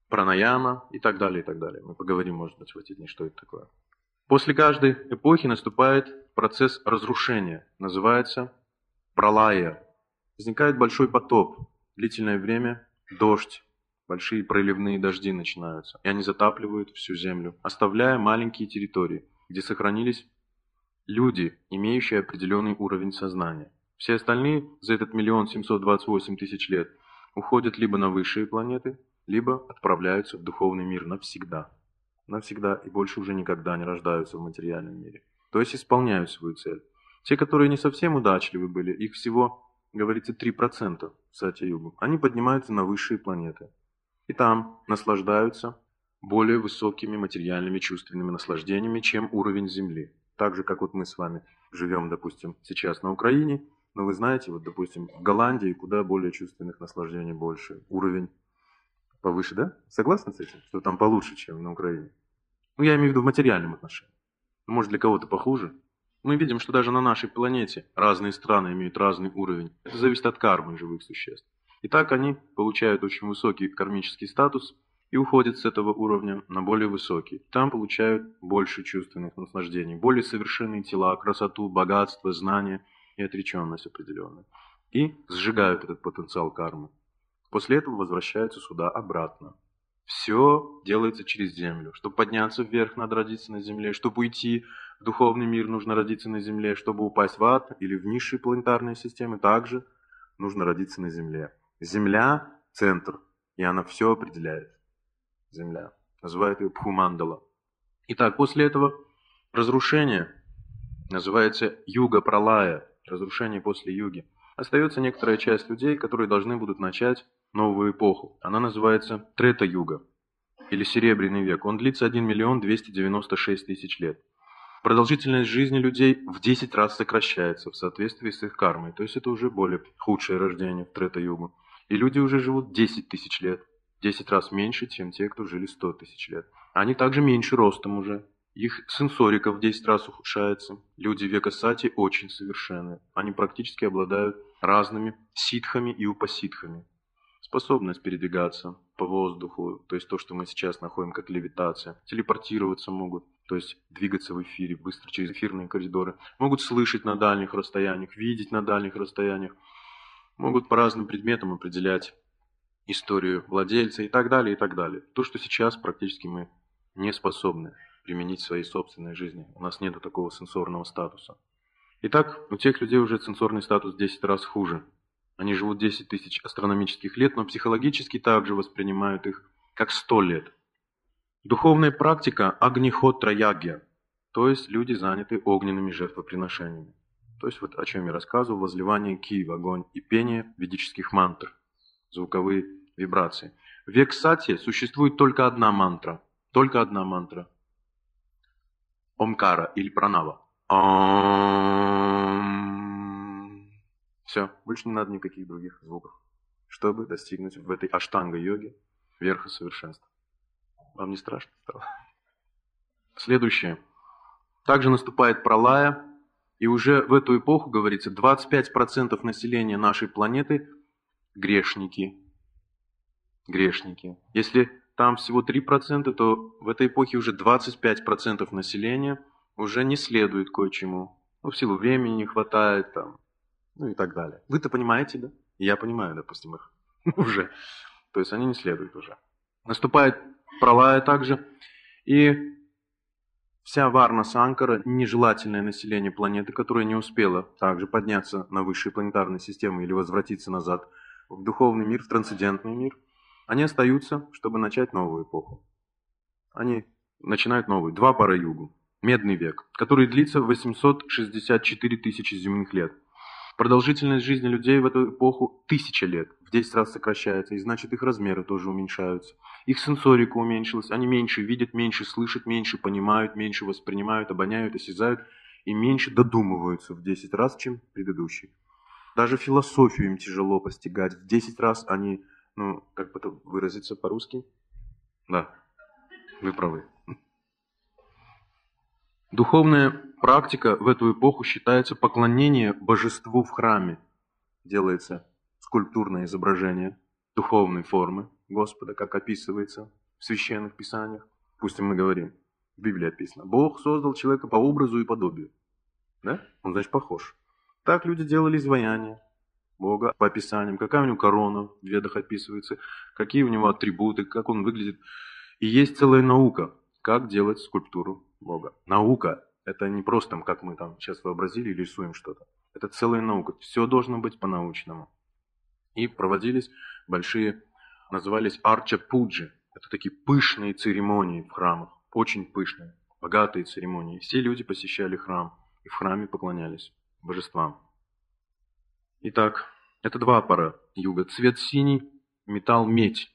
пранаяма и так далее, и так далее. Мы поговорим, может быть, в эти дни, что это такое. После каждой эпохи наступает процесс разрушения. Называется пралая. Возникает большой потоп. Длительное время дождь, большие проливные дожди начинаются. И они затапливают всю землю, оставляя маленькие территории, где сохранились люди, имеющие определенный уровень сознания. Все остальные за этот миллион семьсот двадцать восемь тысяч лет уходят либо на высшие планеты, либо отправляются в духовный мир навсегда. Навсегда и больше уже никогда не рождаются в материальном мире. То есть исполняют свою цель. Те, которые не совсем удачливы были, их всего, говорится, 3% в Сатя-Югу, они поднимаются на высшие планеты. И там наслаждаются более высокими материальными чувственными наслаждениями, чем уровень Земли. Так же, как вот мы с вами живем, допустим, сейчас на Украине, но вы знаете, вот, допустим, в Голландии куда более чувственных наслаждений больше. Уровень повыше, да? Согласны с этим? Что там получше, чем на Украине? Ну, я имею в виду в материальном отношении. Может, для кого-то похуже. Мы видим, что даже на нашей планете разные страны имеют разный уровень. Это зависит от кармы живых существ. И так они получают очень высокий кармический статус и уходят с этого уровня на более высокий. Там получают больше чувственных наслаждений, более совершенные тела, красоту, богатство, знания – и отреченность определенная. И сжигают этот потенциал кармы. После этого возвращаются сюда обратно. Все делается через землю. Чтобы подняться вверх, надо родиться на земле. Чтобы уйти в духовный мир, нужно родиться на земле. Чтобы упасть в ад или в низшие планетарные системы, также нужно родиться на земле. Земля – центр, и она все определяет. Земля. Называют ее Пхумандала. Итак, после этого разрушение называется Юга Пралая – разрушение после юги. Остается некоторая часть людей, которые должны будут начать новую эпоху. Она называется Трета-юга, или Серебряный век. Он длится 1 миллион 296 тысяч лет. Продолжительность жизни людей в 10 раз сокращается в соответствии с их кармой. То есть это уже более худшее рождение в Трета-югу. И люди уже живут 10 тысяч лет. 10 раз меньше, чем те, кто жили 100 тысяч лет. Они также меньше ростом уже. Их сенсорика в 10 раз ухудшается. Люди века сати очень совершенны. Они практически обладают разными ситхами и упаситхами. Способность передвигаться по воздуху, то есть то, что мы сейчас находим как левитация. Телепортироваться могут, то есть двигаться в эфире быстро через эфирные коридоры. Могут слышать на дальних расстояниях, видеть на дальних расстояниях. Могут по разным предметам определять историю владельца и так далее, и так далее. То, что сейчас практически мы не способны применить в своей собственной жизни. У нас нет такого сенсорного статуса. Итак, у тех людей уже сенсорный статус в 10 раз хуже. Они живут 10 тысяч астрономических лет, но психологически также воспринимают их как 100 лет. Духовная практика агнихотра ягья, то есть люди заняты огненными жертвоприношениями. То есть вот о чем я рассказывал, возливание ки в огонь и пение ведических мантр, звуковые вибрации. В Вексате существует только одна мантра, только одна мантра – Омкара или Пранава. Все, больше не надо никаких других звуков, чтобы достигнуть в этой аштанга-йоге верха совершенства. Вам не страшно? Следующее. Также наступает пролая, и уже в эту эпоху, говорится, 25% населения нашей планеты – грешники. Грешники. Если там всего 3%, то в этой эпохе уже 25% населения уже не следует кое-чему. Ну, в силу времени не хватает, там, ну и так далее. Вы-то понимаете, да? Я понимаю, допустим, их уже. То есть они не следуют уже. Наступает пролая также, и вся Варна Санкара, нежелательное население планеты, которое не успело также подняться на высшие планетарные системы или возвратиться назад в духовный мир, в трансцендентный мир, они остаются, чтобы начать новую эпоху. Они начинают новую, два пара югу, медный век, который длится 864 тысячи земных лет. Продолжительность жизни людей в эту эпоху тысяча лет, в 10 раз сокращается, и значит их размеры тоже уменьшаются. Их сенсорика уменьшилась, они меньше видят, меньше слышат, меньше понимают, меньше воспринимают, обоняют, осязают и меньше додумываются в 10 раз, чем предыдущие. Даже философию им тяжело постигать. В 10 раз они, ну, как бы это выразиться по-русски? Да, вы правы. Духовная практика в эту эпоху считается поклонение божеству в храме. Делается скульптурное изображение духовной формы Господа, как описывается в священных писаниях. Пусть мы говорим, в Библии описано, Бог создал человека по образу и подобию. Да? Он, значит, похож. Так люди делали изваяние Бога по описаниям, какая у него корона, в ведах описывается, какие у него атрибуты, как он выглядит. И есть целая наука, как делать скульптуру Бога. Наука – это не просто, как мы там сейчас вообразили или рисуем что-то. Это целая наука. Все должно быть по-научному. И проводились большие, назывались арча пуджи. Это такие пышные церемонии в храмах. Очень пышные, богатые церемонии. Все люди посещали храм и в храме поклонялись божествам. Итак, это два пара юга. Цвет синий, металл медь.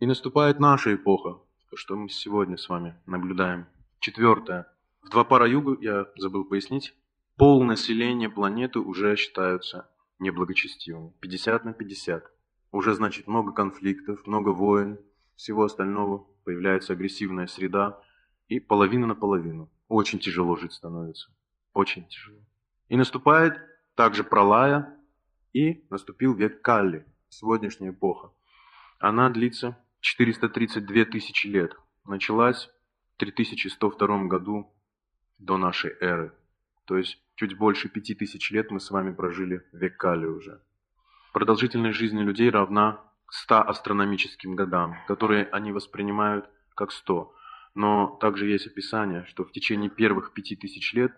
И наступает наша эпоха, то, что мы сегодня с вами наблюдаем. Четвертое. В два пара юга, я забыл пояснить, пол населения планеты уже считаются неблагочестивыми. 50 на 50. Уже, значит, много конфликтов, много войн, всего остального. Появляется агрессивная среда. И половина на половину. Очень тяжело жить становится. Очень тяжело. И наступает также пролая, и наступил век Калли, сегодняшняя эпоха. Она длится 432 тысячи лет. Началась в 3102 году до нашей эры. То есть чуть больше пяти тысяч лет мы с вами прожили век Кали уже. Продолжительность жизни людей равна 100 астрономическим годам, которые они воспринимают как 100. Но также есть описание, что в течение первых пяти тысяч лет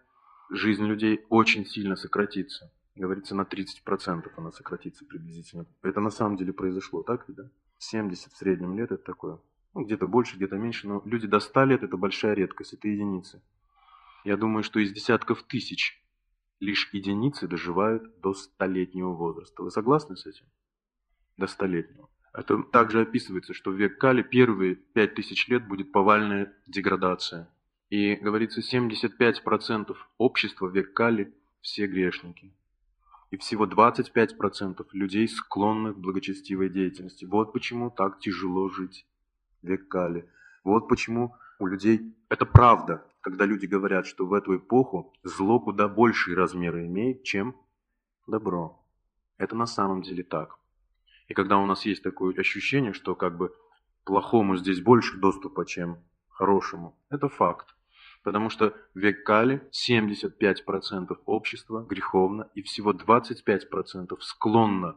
жизнь людей очень сильно сократится. Говорится, на 30% она сократится приблизительно. Это на самом деле произошло, так ведь, да? 70 в среднем лет это такое. Ну, где-то больше, где-то меньше, но люди до 100 лет это большая редкость, это единицы. Я думаю, что из десятков тысяч лишь единицы доживают до столетнего возраста. Вы согласны с этим? До столетнего. Это также описывается, что в век Кали первые пять тысяч лет будет повальная деградация. И говорится, 75% общества в век Кали – все грешники и всего 25% людей склонны к благочестивой деятельности. Вот почему так тяжело жить век Кали. Вот почему у людей... Это правда, когда люди говорят, что в эту эпоху зло куда большие размеры имеет, чем добро. Это на самом деле так. И когда у нас есть такое ощущение, что как бы плохому здесь больше доступа, чем хорошему, это факт. Потому что в век Кали 75% общества греховно и всего 25% склонно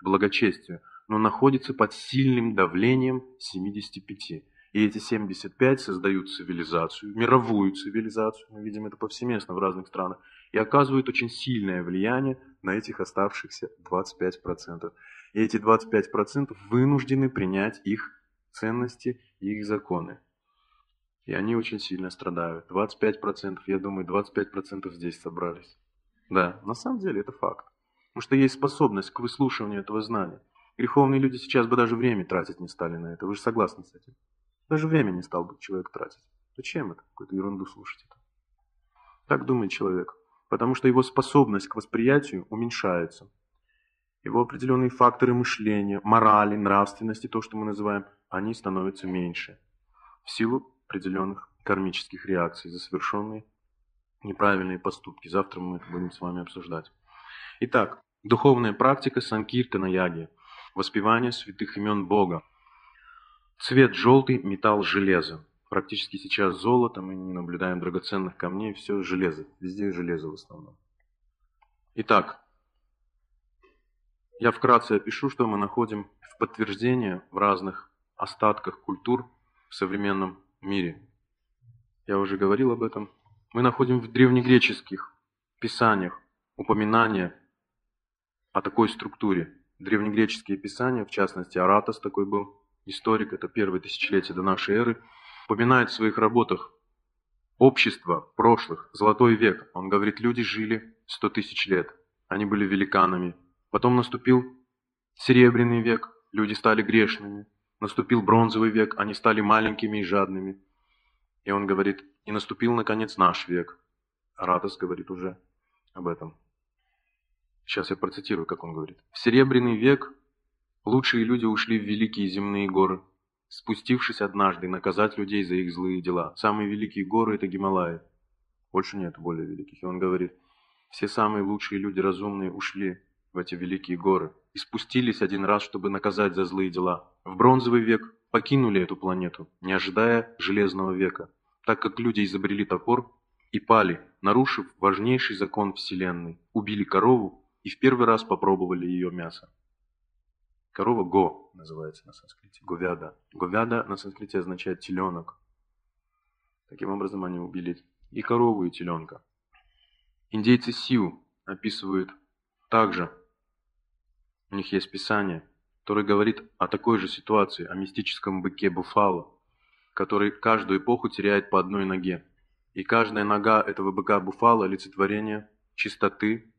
к благочестию, но находится под сильным давлением 75%. И эти 75 создают цивилизацию, мировую цивилизацию, мы видим это повсеместно в разных странах, и оказывают очень сильное влияние на этих оставшихся 25%. И эти 25% вынуждены принять их ценности и их законы. И они очень сильно страдают. 25%, я думаю, 25% здесь собрались. Да, на самом деле это факт. Потому что есть способность к выслушиванию этого знания. Греховные люди сейчас бы даже время тратить не стали на это. Вы же согласны с этим? Даже время не стал бы человек тратить. Зачем это? Какую-то ерунду слушать это. Так думает человек. Потому что его способность к восприятию уменьшается. Его определенные факторы мышления, морали, нравственности, то, что мы называем, они становятся меньше. В силу определенных кармических реакций за совершенные неправильные поступки. Завтра мы это будем с вами обсуждать. Итак, духовная практика Санкиртана Яги, воспевание святых имен Бога. Цвет желтый, металл железо. Практически сейчас золото, мы не наблюдаем драгоценных камней, все железо, везде железо в основном. Итак, я вкратце опишу, что мы находим в подтверждении в разных остатках культур в современном мире. Я уже говорил об этом. Мы находим в древнегреческих писаниях упоминания о такой структуре. Древнегреческие писания, в частности, Аратос такой был, историк, это первое тысячелетие до нашей эры, упоминает в своих работах общество прошлых, золотой век. Он говорит, люди жили сто тысяч лет, они были великанами. Потом наступил серебряный век, люди стали грешными. Наступил бронзовый век, они стали маленькими и жадными. И он говорит, и наступил, наконец, наш век. Аратос говорит уже об этом. Сейчас я процитирую, как он говорит. В Серебряный век лучшие люди ушли в великие земные горы, спустившись однажды наказать людей за их злые дела. Самые великие горы – это Гималаи. Больше нет более великих. И он говорит, все самые лучшие люди разумные ушли в эти великие горы и спустились один раз, чтобы наказать за злые дела. В бронзовый век покинули эту планету, не ожидая железного века, так как люди изобрели топор и пали, нарушив важнейший закон Вселенной, убили корову и в первый раз попробовали ее мясо. Корова го называется на санскрите, говяда. Говяда на санскрите означает теленок. Таким образом они убили и корову, и теленка. Индейцы Сиу описывают также, у них есть писание, которое говорит о такой же ситуации, о мистическом быке Буфало, который каждую эпоху теряет по одной ноге. И каждая нога этого быка Буфало – олицетворение чистоты,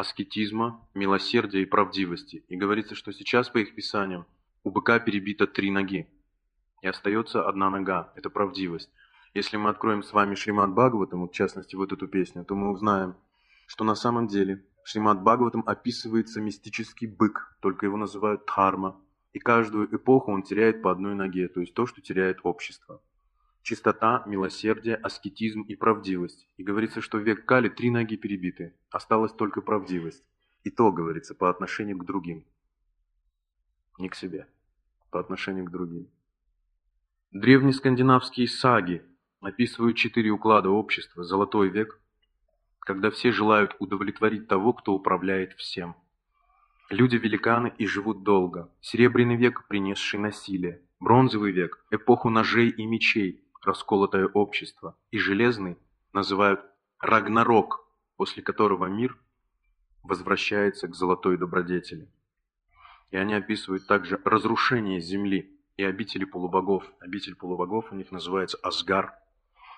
аскетизма, милосердия и правдивости. И говорится, что сейчас, по их писаниям, у быка перебито три ноги. И остается одна нога – это правдивость. Если мы откроем с вами Шримад Бхагаватам, в частности, вот эту песню, то мы узнаем, что на самом деле Шримад Бхагаватам описывается мистический бык, только его называют Дхарма. И каждую эпоху он теряет по одной ноге, то есть то, что теряет общество чистота, милосердие, аскетизм и правдивость. И говорится, что в век Кали три ноги перебиты, осталась только правдивость. И то, говорится, по отношению к другим. Не к себе, по отношению к другим. Древние скандинавские саги описывают четыре уклада общества, золотой век, когда все желают удовлетворить того, кто управляет всем. Люди великаны и живут долго. Серебряный век, принесший насилие. Бронзовый век, эпоху ножей и мечей, расколотое общество, и железный называют Рагнарок, после которого мир возвращается к золотой добродетели. И они описывают также разрушение земли и обители полубогов. Обитель полубогов у них называется Асгар.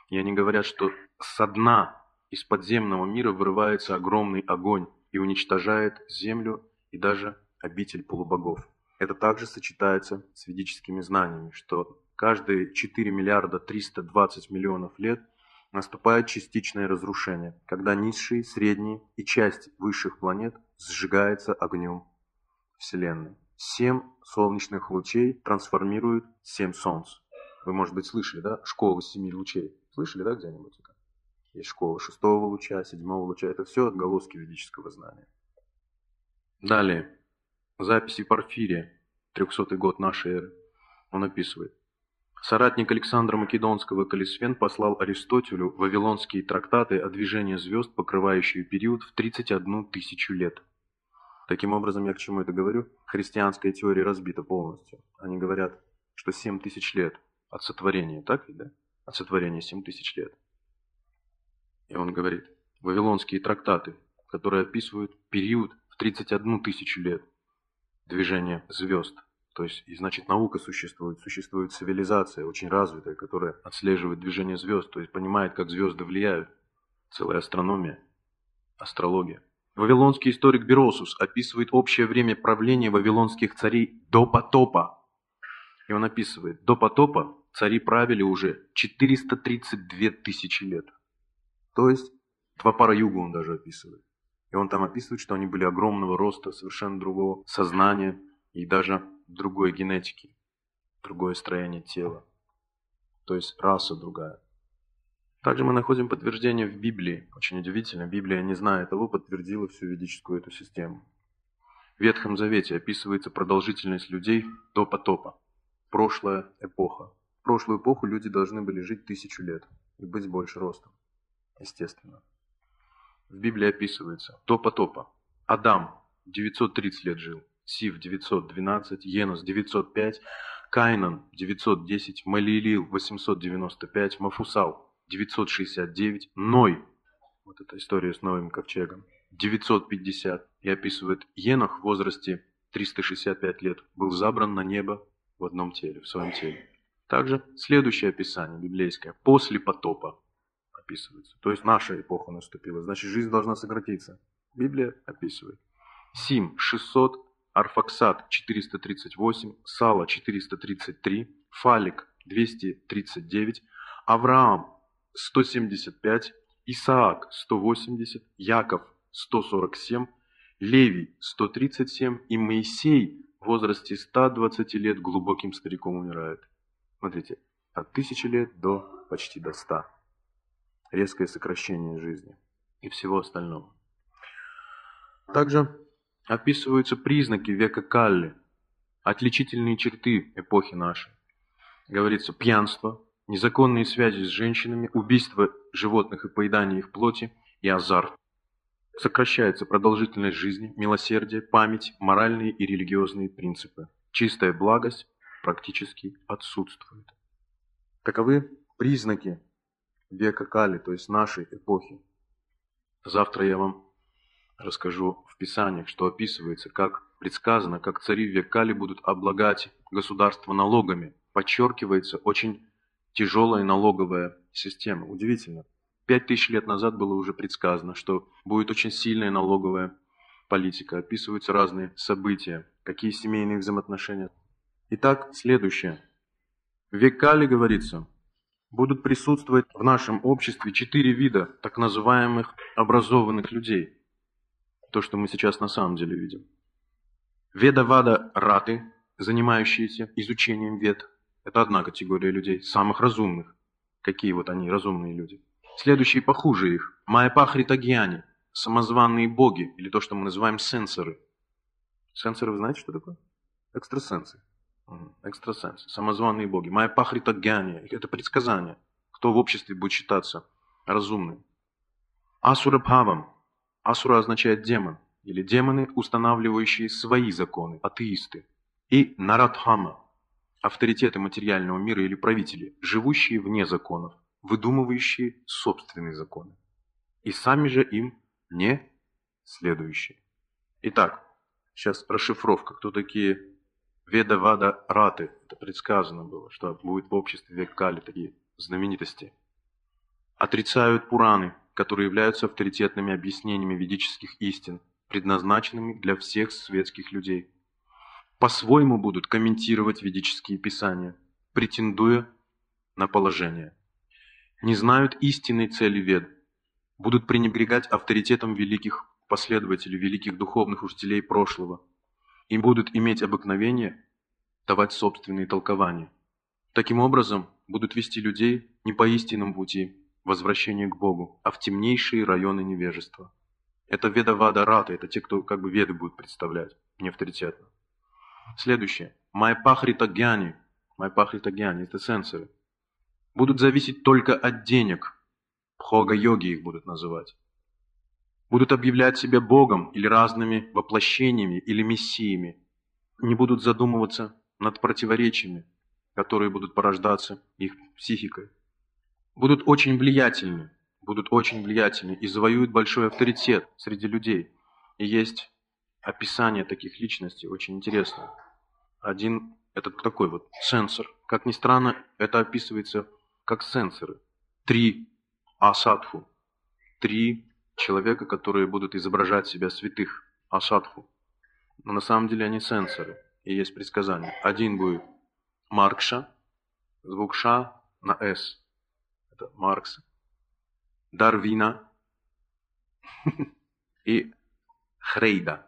И они говорят, что со дна из подземного мира вырывается огромный огонь и уничтожает землю и даже обитель полубогов. Это также сочетается с ведическими знаниями, что каждые 4 миллиарда 320 миллионов лет наступает частичное разрушение, когда низшие, средние и часть высших планет сжигается огнем Вселенной. Семь солнечных лучей трансформируют семь солнц. Вы, может быть, слышали, да? Школа семи лучей. Слышали, да, где-нибудь это? Есть школа шестого луча, седьмого луча. Это все отголоски ведического знания. Далее. Записи Порфирия, 300 год нашей эры. Он описывает. Соратник Александра Македонского Калисфен послал Аристотелю вавилонские трактаты о движении звезд, покрывающие период в 31 тысячу лет. Таким образом, я к чему это говорю? Христианская теория разбита полностью. Они говорят, что 7 тысяч лет от сотворения, так ведь, да? От сотворения 7 тысяч лет. И он говорит, вавилонские трактаты, которые описывают период в 31 тысячу лет движения звезд – то есть, и значит, наука существует, существует цивилизация очень развитая, которая отслеживает движение звезд, то есть понимает, как звезды влияют. Целая астрономия, астрология. Вавилонский историк Беросус описывает общее время правления вавилонских царей до потопа. И он описывает, до потопа цари правили уже 432 тысячи лет. То есть, два пара юга он даже описывает. И он там описывает, что они были огромного роста, совершенно другого сознания и даже другой генетики, другое строение тела, то есть раса другая. Также мы находим подтверждение в Библии. Очень удивительно, Библия, не зная того, подтвердила всю ведическую эту систему. В Ветхом Завете описывается продолжительность людей до потопа. Прошлая эпоха. В прошлую эпоху люди должны были жить тысячу лет и быть больше ростом. Естественно. В Библии описывается до потопа. Адам 930 лет жил. Сив 912, Енус 905, Кайнан 910, Малиилил 895, Мафусал 969, Ной, вот эта история с Новым ковчегом, 950, и описывает Енох в возрасте 365 лет, был забран на небо в одном теле, в своем теле. Также следующее описание библейское, после потопа описывается. То есть наша эпоха наступила, значит жизнь должна сократиться. Библия описывает. Сим 600, Арфаксат 438, Сала 433, Фалик 239, Авраам 175, Исаак 180, Яков 147, Левий 137 и Моисей в возрасте 120 лет глубоким стариком умирает. Смотрите, от тысячи лет до почти до ста. Резкое сокращение жизни и всего остального. Также описываются признаки века Калли, отличительные черты эпохи нашей. Говорится пьянство, незаконные связи с женщинами, убийство животных и поедание их плоти и азарт. Сокращается продолжительность жизни, милосердие, память, моральные и религиозные принципы. Чистая благость практически отсутствует. Таковы признаки века Кали, то есть нашей эпохи. Завтра я вам расскажу в Писаниях, что описывается, как предсказано, как цари в век Кали будут облагать государство налогами. Подчеркивается очень тяжелая налоговая система. Удивительно. Пять тысяч лет назад было уже предсказано, что будет очень сильная налоговая политика. Описываются разные события, какие семейные взаимоотношения. Итак, следующее. В векале говорится, будут присутствовать в нашем обществе четыре вида так называемых образованных людей. То, что мы сейчас на самом деле видим. Ведавада раты, занимающиеся изучением вед. Это одна категория людей, самых разумных. Какие вот они, разумные люди. Следующие похуже их. Майпахритагьяне, самозваные боги, или то, что мы называем сенсоры. Сенсоры, вы знаете, что такое? Экстрасенсы. Экстрасенсы, самозваные боги. Майпахритагьяне, это предсказание. Кто в обществе будет считаться разумным. Асура Бхавам. Асура означает демон. Или демоны, устанавливающие свои законы, атеисты. И Нарадхама. Авторитеты материального мира или правители, живущие вне законов выдумывающие собственные законы, и сами же им не следующие. Итак, сейчас расшифровка, кто такие Ведавада Раты. Это предсказано было, что будет в обществе век Кали такие знаменитости. Отрицают Пураны, которые являются авторитетными объяснениями ведических истин, предназначенными для всех светских людей. По-своему будут комментировать ведические писания, претендуя на положение – не знают истинной цели вед, будут пренебрегать авторитетом великих последователей, великих духовных учителей прошлого, и будут иметь обыкновение давать собственные толкования. Таким образом, будут вести людей не по истинному пути возвращения к Богу, а в темнейшие районы невежества. Это веда-вада рата, это те, кто как бы веды будут представлять, не авторитетно. Следующее. Майпахрита гьяни. Майпахрита гьяни – это сенсоры – будут зависеть только от денег. Бхога-йоги их будут называть. Будут объявлять себя Богом или разными воплощениями или мессиями. Не будут задумываться над противоречиями, которые будут порождаться их психикой. Будут очень влиятельны, будут очень влиятельны и завоюют большой авторитет среди людей. И есть описание таких личностей очень интересное. Один, этот такой вот сенсор. Как ни странно, это описывается как сенсоры. Три асадху. Три человека, которые будут изображать себя святых. Асадху. Но на самом деле они сенсоры. И есть предсказание. Один будет Маркша, звук Ша на С. Это Маркс. Дарвина и Хрейда.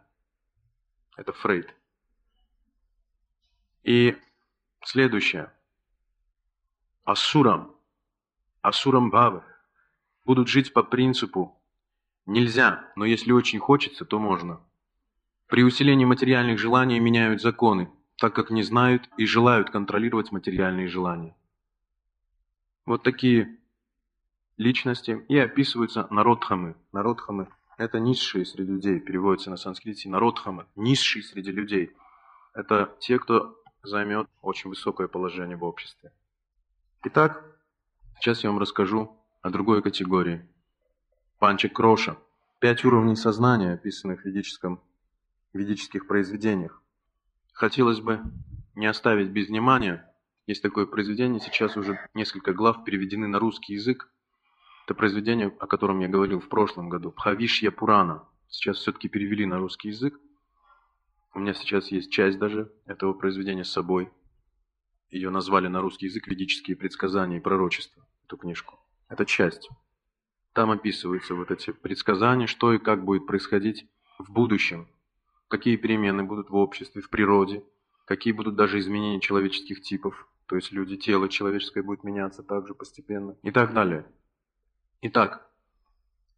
Это Фрейд. И следующее асурам, асурам бавы, будут жить по принципу «нельзя, но если очень хочется, то можно». При усилении материальных желаний меняют законы, так как не знают и желают контролировать материальные желания. Вот такие личности и описываются народхамы. Народхамы – это низшие среди людей, переводится на санскрите народхамы, низшие среди людей. Это те, кто займет очень высокое положение в обществе. Итак, сейчас я вам расскажу о другой категории. Панча Кроша. Пять уровней сознания, описанных в, ведическом, в ведических произведениях. Хотелось бы не оставить без внимания. Есть такое произведение, сейчас уже несколько глав переведены на русский язык. Это произведение, о котором я говорил в прошлом году, Пхавишья Пурана. Сейчас все-таки перевели на русский язык. У меня сейчас есть часть даже этого произведения с собой. Ее назвали на русский язык «Ведические предсказания и пророчества», эту книжку. Это часть. Там описываются вот эти предсказания, что и как будет происходить в будущем, какие перемены будут в обществе, в природе, какие будут даже изменения человеческих типов, то есть люди, тело человеческое будет меняться также постепенно и так далее. Итак,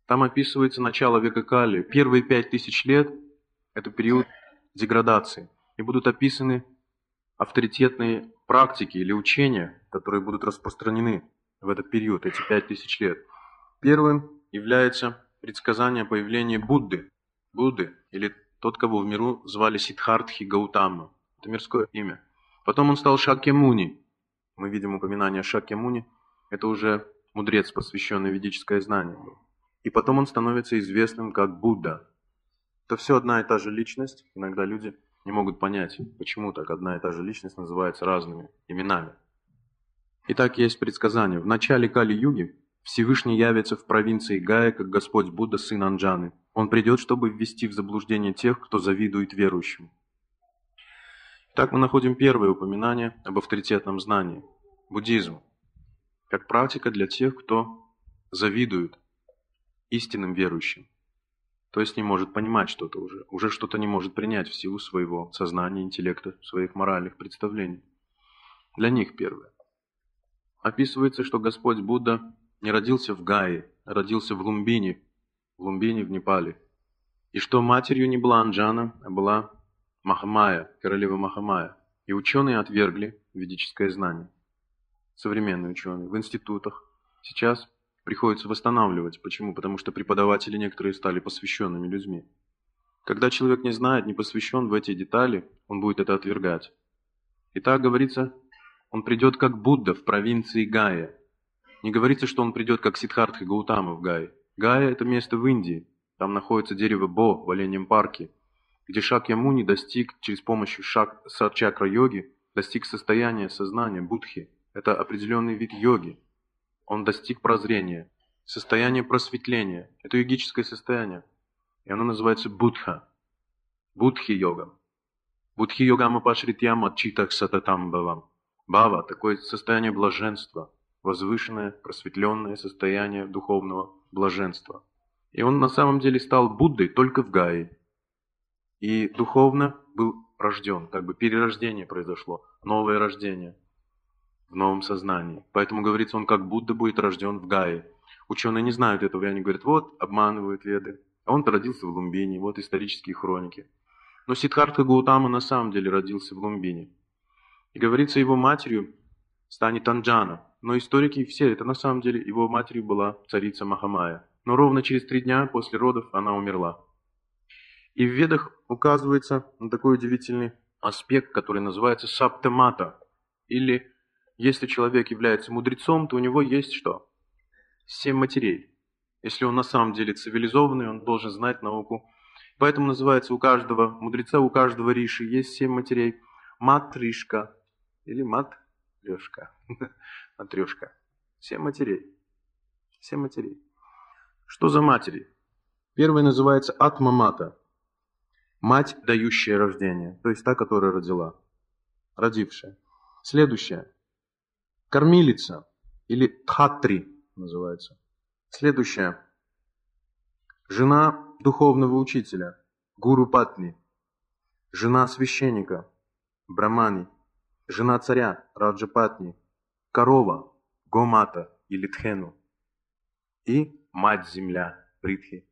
там описывается начало века Кали. Первые пять тысяч лет – это период деградации. И будут описаны авторитетные практики или учения, которые будут распространены в этот период, эти пять тысяч лет. Первым является предсказание появления Будды. Будды, или тот, кого в миру звали Сидхартхи Гаутама. Это мирское имя. Потом он стал Шакьямуни. Мы видим упоминание Шакьямуни. Это уже мудрец, посвященный ведическое знание. И потом он становится известным как Будда. Это все одна и та же личность. Иногда люди не могут понять, почему так одна и та же личность называется разными именами. Итак, есть предсказание. В начале Кали-юги Всевышний явится в провинции Гая, как Господь Будда, сын Анджаны. Он придет, чтобы ввести в заблуждение тех, кто завидует верующим. Так мы находим первое упоминание об авторитетном знании – буддизм, как практика для тех, кто завидует истинным верующим то есть не может понимать что-то уже, уже что-то не может принять в силу своего сознания, интеллекта, своих моральных представлений. Для них первое. Описывается, что Господь Будда не родился в Гае, а родился в Лумбине, в Лумбине в Непале. И что матерью не была Анджана, а была Махамая, королева Махамая. И ученые отвергли ведическое знание. Современные ученые в институтах сейчас приходится восстанавливать. Почему? Потому что преподаватели некоторые стали посвященными людьми. Когда человек не знает, не посвящен в эти детали, он будет это отвергать. И так говорится, он придет как Будда в провинции Гая. Не говорится, что он придет как Сиддхартха Гаутама в Гае. Гая – это место в Индии. Там находится дерево Бо в оленьем парке, где Шакьямуни достиг через помощь шак, чакра-йоги, достиг состояния сознания Будхи. Это определенный вид йоги, он достиг прозрения, состояния просветления. Это йогическое состояние. И оно называется будха. Будхи-йога. Будхи-йогама пашритьям отчитах сататам бавам. Бава – такое состояние блаженства, возвышенное, просветленное состояние духовного блаженства. И он на самом деле стал Буддой только в Гае. И духовно был рожден, как бы перерождение произошло, новое рождение – в новом сознании. Поэтому говорится, он как будто будет рожден в Гае. Ученые не знают этого, и они говорят, вот, обманывают веды. А он родился в Лумбине, вот исторические хроники. Но Сиддхартха Гаутама на самом деле родился в Лумбине. И говорится, его матерью станет Анджана. Но историки все, это на самом деле его матерью была царица Махамая. Но ровно через три дня после родов она умерла. И в Ведах указывается на такой удивительный аспект, который называется саптемата, или если человек является мудрецом, то у него есть что? Семь матерей. Если он на самом деле цивилизованный, он должен знать науку. Поэтому называется у каждого мудреца, у каждого риши есть семь матерей. Матришка или матрешка. Матрешка. Семь матерей. Семь матерей. Что за матери? Первая называется Атмамата. Мать, дающая рождение. То есть та, которая родила. Родившая. Следующая. Кормилица или тхатри называется. Следующая. Жена духовного учителя, гуру Патни. Жена священника, брамани. Жена царя, Раджа Патни. Корова, Гомата или Тхену. И мать-земля, Притхи.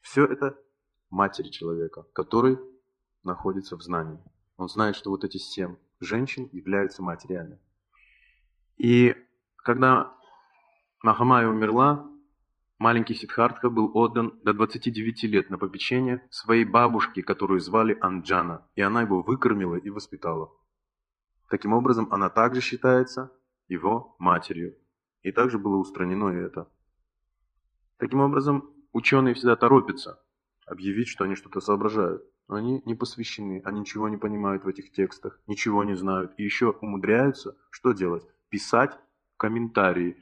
Все это матери человека, который находится в знании. Он знает, что вот эти семь женщин являются матерями. И когда Махамая умерла, маленький Сиддхартха был отдан до 29 лет на попечение своей бабушки, которую звали Анджана, и она его выкормила и воспитала. Таким образом, она также считается его матерью. И также было устранено и это. Таким образом, ученые всегда торопятся объявить, что они что-то соображают. Они не посвящены, они ничего не понимают в этих текстах, ничего не знают. И еще умудряются что делать? Писать комментарии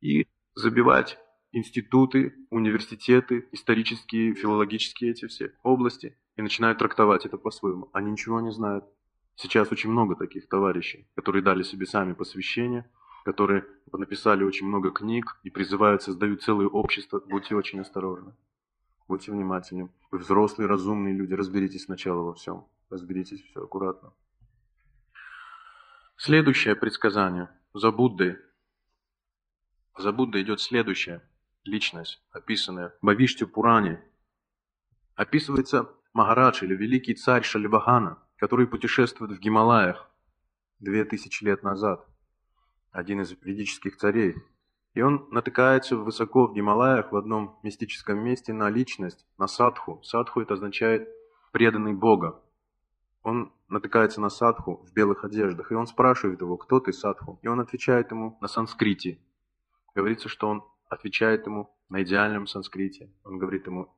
и забивать институты, университеты, исторические, филологические эти все области и начинают трактовать это по-своему. Они ничего не знают. Сейчас очень много таких товарищей, которые дали себе сами посвящение, которые написали очень много книг и призывают, создают целые общества. Будьте очень осторожны. Будьте внимательны. Вы взрослые, разумные люди. Разберитесь сначала во всем. Разберитесь все аккуратно. Следующее предсказание. За Буддой. За Буддой идет следующая личность, описанная в Бавиште Пуране. Описывается Махарадж или великий царь Шалибахана, который путешествует в Гималаях две тысячи лет назад. Один из ведических царей. И он натыкается высоко в Гималаях в одном мистическом месте на личность, на садху. Садху это означает преданный Бога. Он натыкается на садху в белых одеждах, и он спрашивает его, кто ты, садху? И он отвечает ему на санскрите. Говорится, что он отвечает ему на идеальном санскрите. Он говорит ему,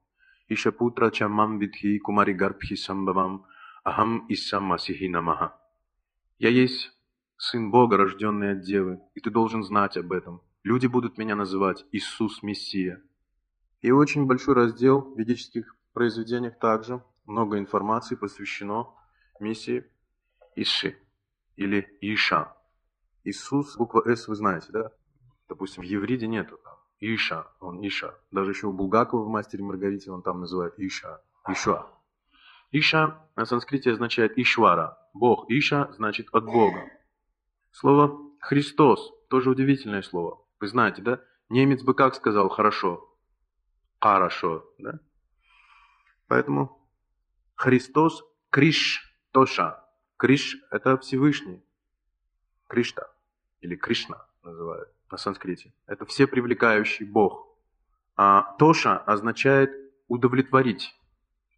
Ишапутра чамам видхи кумари гарбхи самбавам ахам иссам масихи намаха. Я есть сын Бога, рожденный от Девы, и ты должен знать об этом. Люди будут меня называть Иисус Мессия. И очень большой раздел в ведических произведениях также много информации посвящено миссии Иши или Иша. Иисус, буква С вы знаете, да? Допустим, в евриде нету. Иша, он Иша. Даже еще у Булгакова в «Мастере Маргарите» он там называет Иша, Ишуа. Иша на санскрите означает Ишвара. Бог. Иша значит от Бога. Слово Христос тоже удивительное слово. Вы знаете, да? Немец бы как сказал «хорошо»? «Хорошо», да? Поэтому Христос Криш Тоша. Криш – это Всевышний. Кришта или Кришна называют на санскрите. Это все привлекающий Бог. А Тоша означает удовлетворить.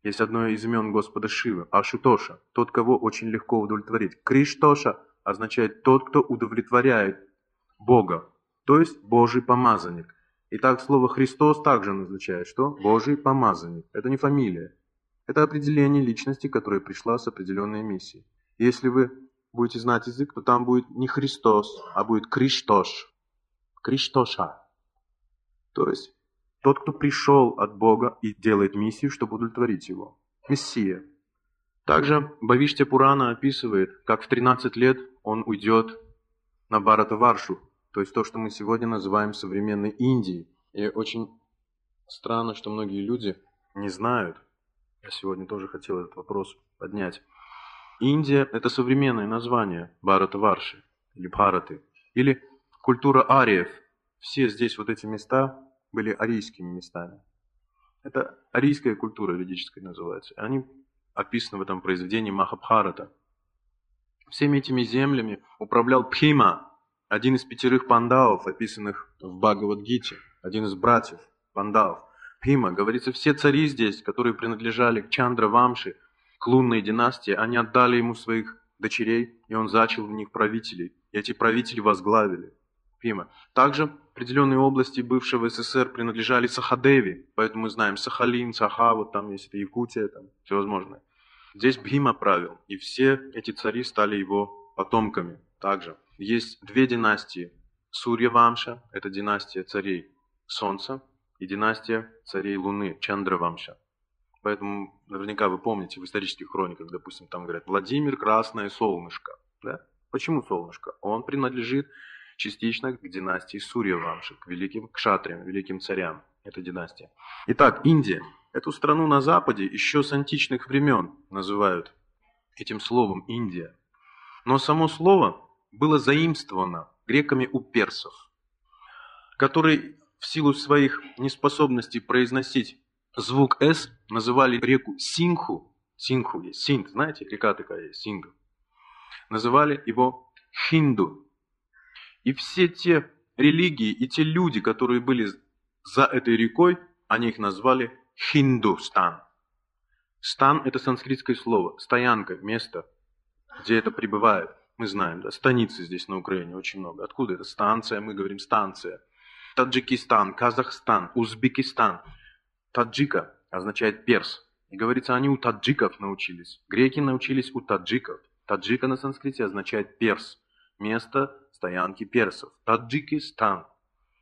Есть одно из имен Господа Шивы, Ашутоша, тот, кого очень легко удовлетворить. Криштоша означает тот, кто удовлетворяет Бога то есть Божий помазанник. Итак, слово Христос также означает, что Божий помазанник. Это не фамилия. Это определение личности, которая пришла с определенной миссией. Если вы будете знать язык, то там будет не Христос, а будет Криштош. Криштоша. То есть тот, кто пришел от Бога и делает миссию, чтобы удовлетворить его. Мессия. Также Бавиштя Пурана описывает, как в 13 лет он уйдет на Баратаваршу, то есть то, что мы сегодня называем современной Индией. И очень странно, что многие люди не знают. Я сегодня тоже хотел этот вопрос поднять. Индия – это современное название Бхарата-Варши или Бхараты. Или культура ариев. Все здесь вот эти места были арийскими местами. Это арийская культура ведическая называется. Они описаны в этом произведении Махабхарата. Всеми этими землями управлял Пхима, один из пятерых пандавов, описанных в Бхагавадгите, один из братьев пандавов, Пима, говорится, все цари здесь, которые принадлежали к Чандра Вамши, к лунной династии, они отдали ему своих дочерей, и он зачал в них правителей. И эти правители возглавили Пима. Также определенные области бывшего СССР принадлежали Сахадеви, поэтому мы знаем Сахалин, Саха, вот там есть это Якутия, там всевозможное. Здесь Бхима правил, и все эти цари стали его потомками также. Есть две династии. Сурья Вамша – это династия царей Солнца, и династия царей Луны, Чандра Вамша. Поэтому наверняка вы помните в исторических хрониках, допустим, там говорят Владимир Красное Солнышко. Да? Почему солнышко? Он принадлежит частично к династии Сурья Вамши, к великим кшатриям, великим царям. Это династия. Итак, Индия. Эту страну на Западе еще с античных времен называют этим словом Индия. Но само слово было заимствовано греками у персов, которые в силу своих неспособностей произносить звук «с» называли реку Синху, Синху есть, Синт, знаете, река такая есть, Сингу, называли его Хинду. И все те религии и те люди, которые были за этой рекой они их назвали Хиндустан. Стан – это санскритское слово, стоянка, место, где это пребывает. Мы знаем, да, станицы здесь на Украине очень много. Откуда это? Станция, мы говорим станция. Таджикистан, Казахстан, Узбекистан. Таджика означает перс. И говорится, они у таджиков научились. Греки научились у таджиков. Таджика на санскрите означает перс. Место стоянки персов. Таджикистан.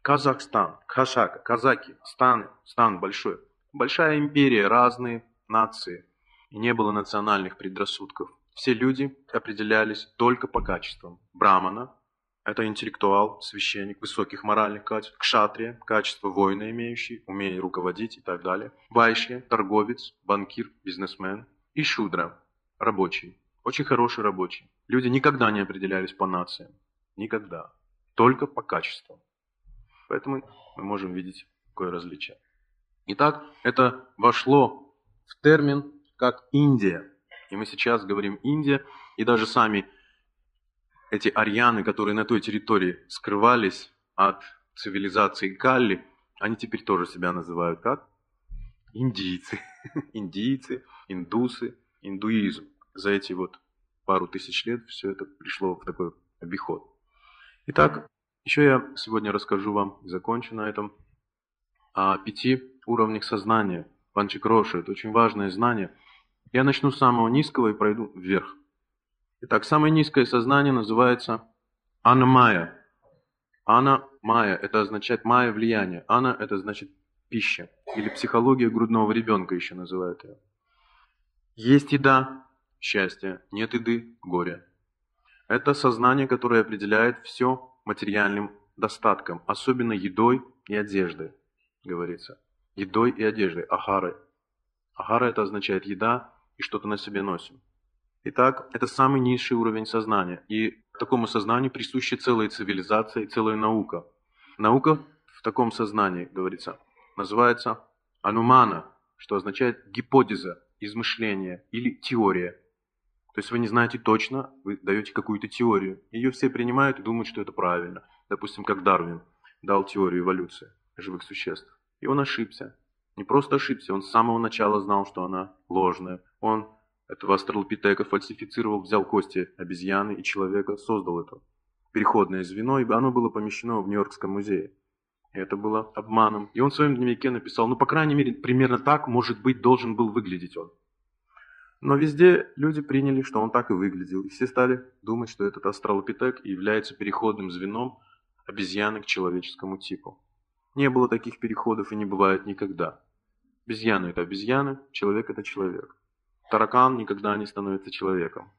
Казахстан, Кашак, казаки, станы, стан большой. Большая империя, разные нации. И не было национальных предрассудков. Все люди определялись только по качествам. Брамана – это интеллектуал, священник высоких моральных качеств. Кшатрия – качество воина имеющий, умение руководить и так далее. Вайшья – торговец, банкир, бизнесмен. И Шудра – рабочий. Очень хороший рабочий. Люди никогда не определялись по нациям. Никогда. Только по качествам. Поэтому мы можем видеть какое различие. Итак, это вошло в термин как Индия. И мы сейчас говорим Индия, и даже сами эти арьяны, которые на той территории скрывались от цивилизации Галли, они теперь тоже себя называют как? Индийцы. Индийцы, индусы, индуизм. За эти вот пару тысяч лет все это пришло в такой обиход. Итак, еще я сегодня расскажу вам, закончу на этом, о пяти уровнях сознания. Панчикроши – это очень важное знание. Я начну с самого низкого и пройду вверх. Итак, самое низкое сознание называется анамая. Ана майя – это означает майя влияние. Ана – это значит пища. Или психология грудного ребенка еще называют ее. Есть еда – счастье, нет еды – горе. Это сознание, которое определяет все материальным достатком, особенно едой и одеждой, говорится. Едой и одеждой, ахары. Ахара это означает еда и что-то на себе носим. Итак, это самый низший уровень сознания. И такому сознанию присуща целая цивилизация и целая наука. Наука в таком сознании, говорится, называется анумана, что означает гипотеза, измышление или теория. То есть вы не знаете точно, вы даете какую-то теорию. Ее все принимают и думают, что это правильно. Допустим, как Дарвин дал теорию эволюции живых существ. И он ошибся. Не просто ошибся, он с самого начала знал, что она ложная. Он этого астралопитека фальсифицировал, взял кости обезьяны и человека, создал это переходное звено, ибо оно было помещено в Нью-Йоркском музее. И это было обманом. И он в своем дневнике написал, ну, по крайней мере, примерно так, может быть, должен был выглядеть он. Но везде люди приняли, что он так и выглядел, и все стали думать, что этот астралопитек является переходным звеном обезьяны к человеческому типу. Не было таких переходов и не бывает никогда. Обезьяна – это обезьяна, человек – это человек. Таракан никогда не становится человеком.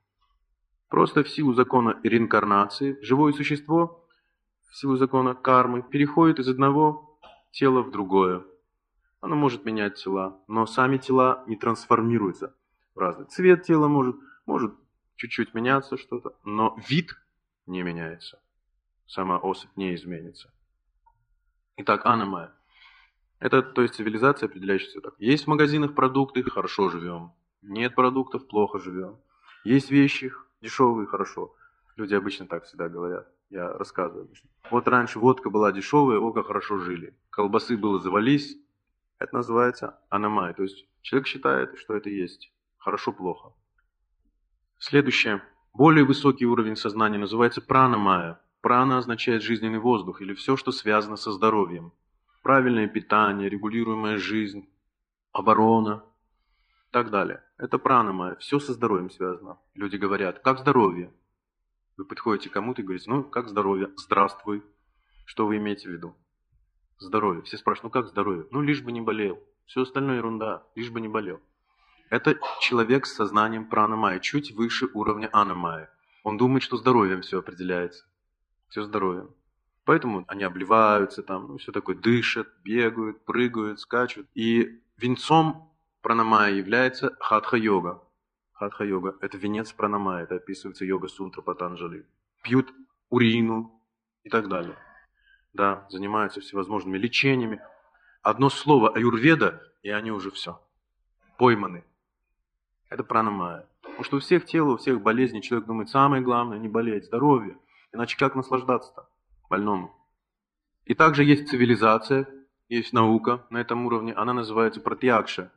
Просто в силу закона реинкарнации живое существо, в силу закона кармы, переходит из одного тела в другое. Оно может менять тела, но сами тела не трансформируются – разный. Цвет тела может, может чуть-чуть меняться что-то, но вид не меняется. Сама особь не изменится. Итак, аномая. Это, то есть, цивилизация, определяющаяся так. Есть в магазинах продукты, хорошо живем. Нет продуктов, плохо живем. Есть вещи, дешевые, хорошо. Люди обычно так всегда говорят. Я рассказываю обычно. Вот раньше водка была дешевая, око хорошо жили. Колбасы было завались. Это называется аномай. То есть человек считает, что это есть хорошо-плохо. Следующее. Более высокий уровень сознания называется пранамая. Прана означает жизненный воздух или все, что связано со здоровьем. Правильное питание, регулируемая жизнь, оборона так далее. Это пранамая. Все со здоровьем связано. Люди говорят, как здоровье? Вы подходите к кому-то и говорите, ну, как здоровье? Здравствуй. Что вы имеете в виду? Здоровье. Все спрашивают, ну как здоровье? Ну, лишь бы не болел. Все остальное ерунда, лишь бы не болел. Это человек с сознанием пранамая, чуть выше уровня анамая. Он думает, что здоровьем все определяется. Все здоровьем. Поэтому они обливаются там, ну, все такое, дышат, бегают, прыгают, скачут. И венцом пранамая является хатха-йога. Хатха-йога – это венец пранамая, это описывается йога-сутра Патанджали. Пьют урину и так далее. Да, занимаются всевозможными лечениями. Одно слово аюрведа, и они уже все. Пойманы. Это пранамая. Потому что у всех тел, у всех болезней человек думает, самое главное не болеть, здоровье. Иначе как наслаждаться-то больному? И также есть цивилизация, есть наука на этом уровне, она называется пратьякша.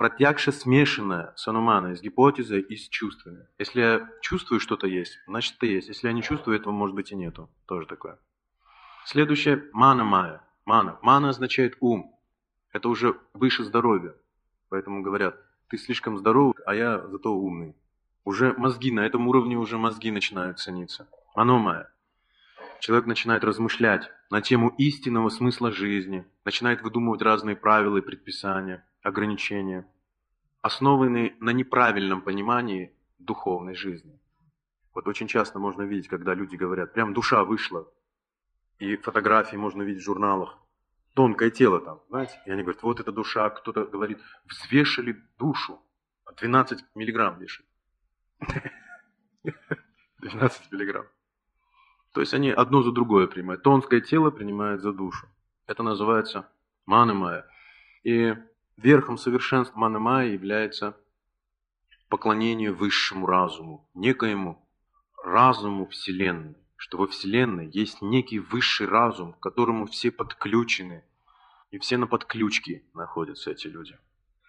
Пратьякша смешанная с ануманой, с гипотезой и с чувствами. Если я чувствую что-то есть, значит это есть. Если я не чувствую, этого может быть и нету. Тоже такое. Следующее – мана майя. Мана. Мана означает ум. Это уже выше здоровья. Поэтому говорят, ты слишком здоровый, а я зато умный. Уже мозги, на этом уровне уже мозги начинают цениться. Аномая. Человек начинает размышлять на тему истинного смысла жизни, начинает выдумывать разные правила и предписания, ограничения, основанные на неправильном понимании духовной жизни. Вот очень часто можно видеть, когда люди говорят, прям душа вышла, и фотографии можно видеть в журналах, тонкое тело там, знаете, и они говорят, вот это душа, кто-то говорит, взвешали душу, 12 миллиграмм вешает. 12 миллиграмм. То есть они одно за другое принимают. Тонкое тело принимает за душу. Это называется манамая. И верхом совершенства манамая является поклонение высшему разуму, некоему разуму Вселенной. Что во Вселенной есть некий высший разум, к которому все подключены. И все на подключке находятся эти люди.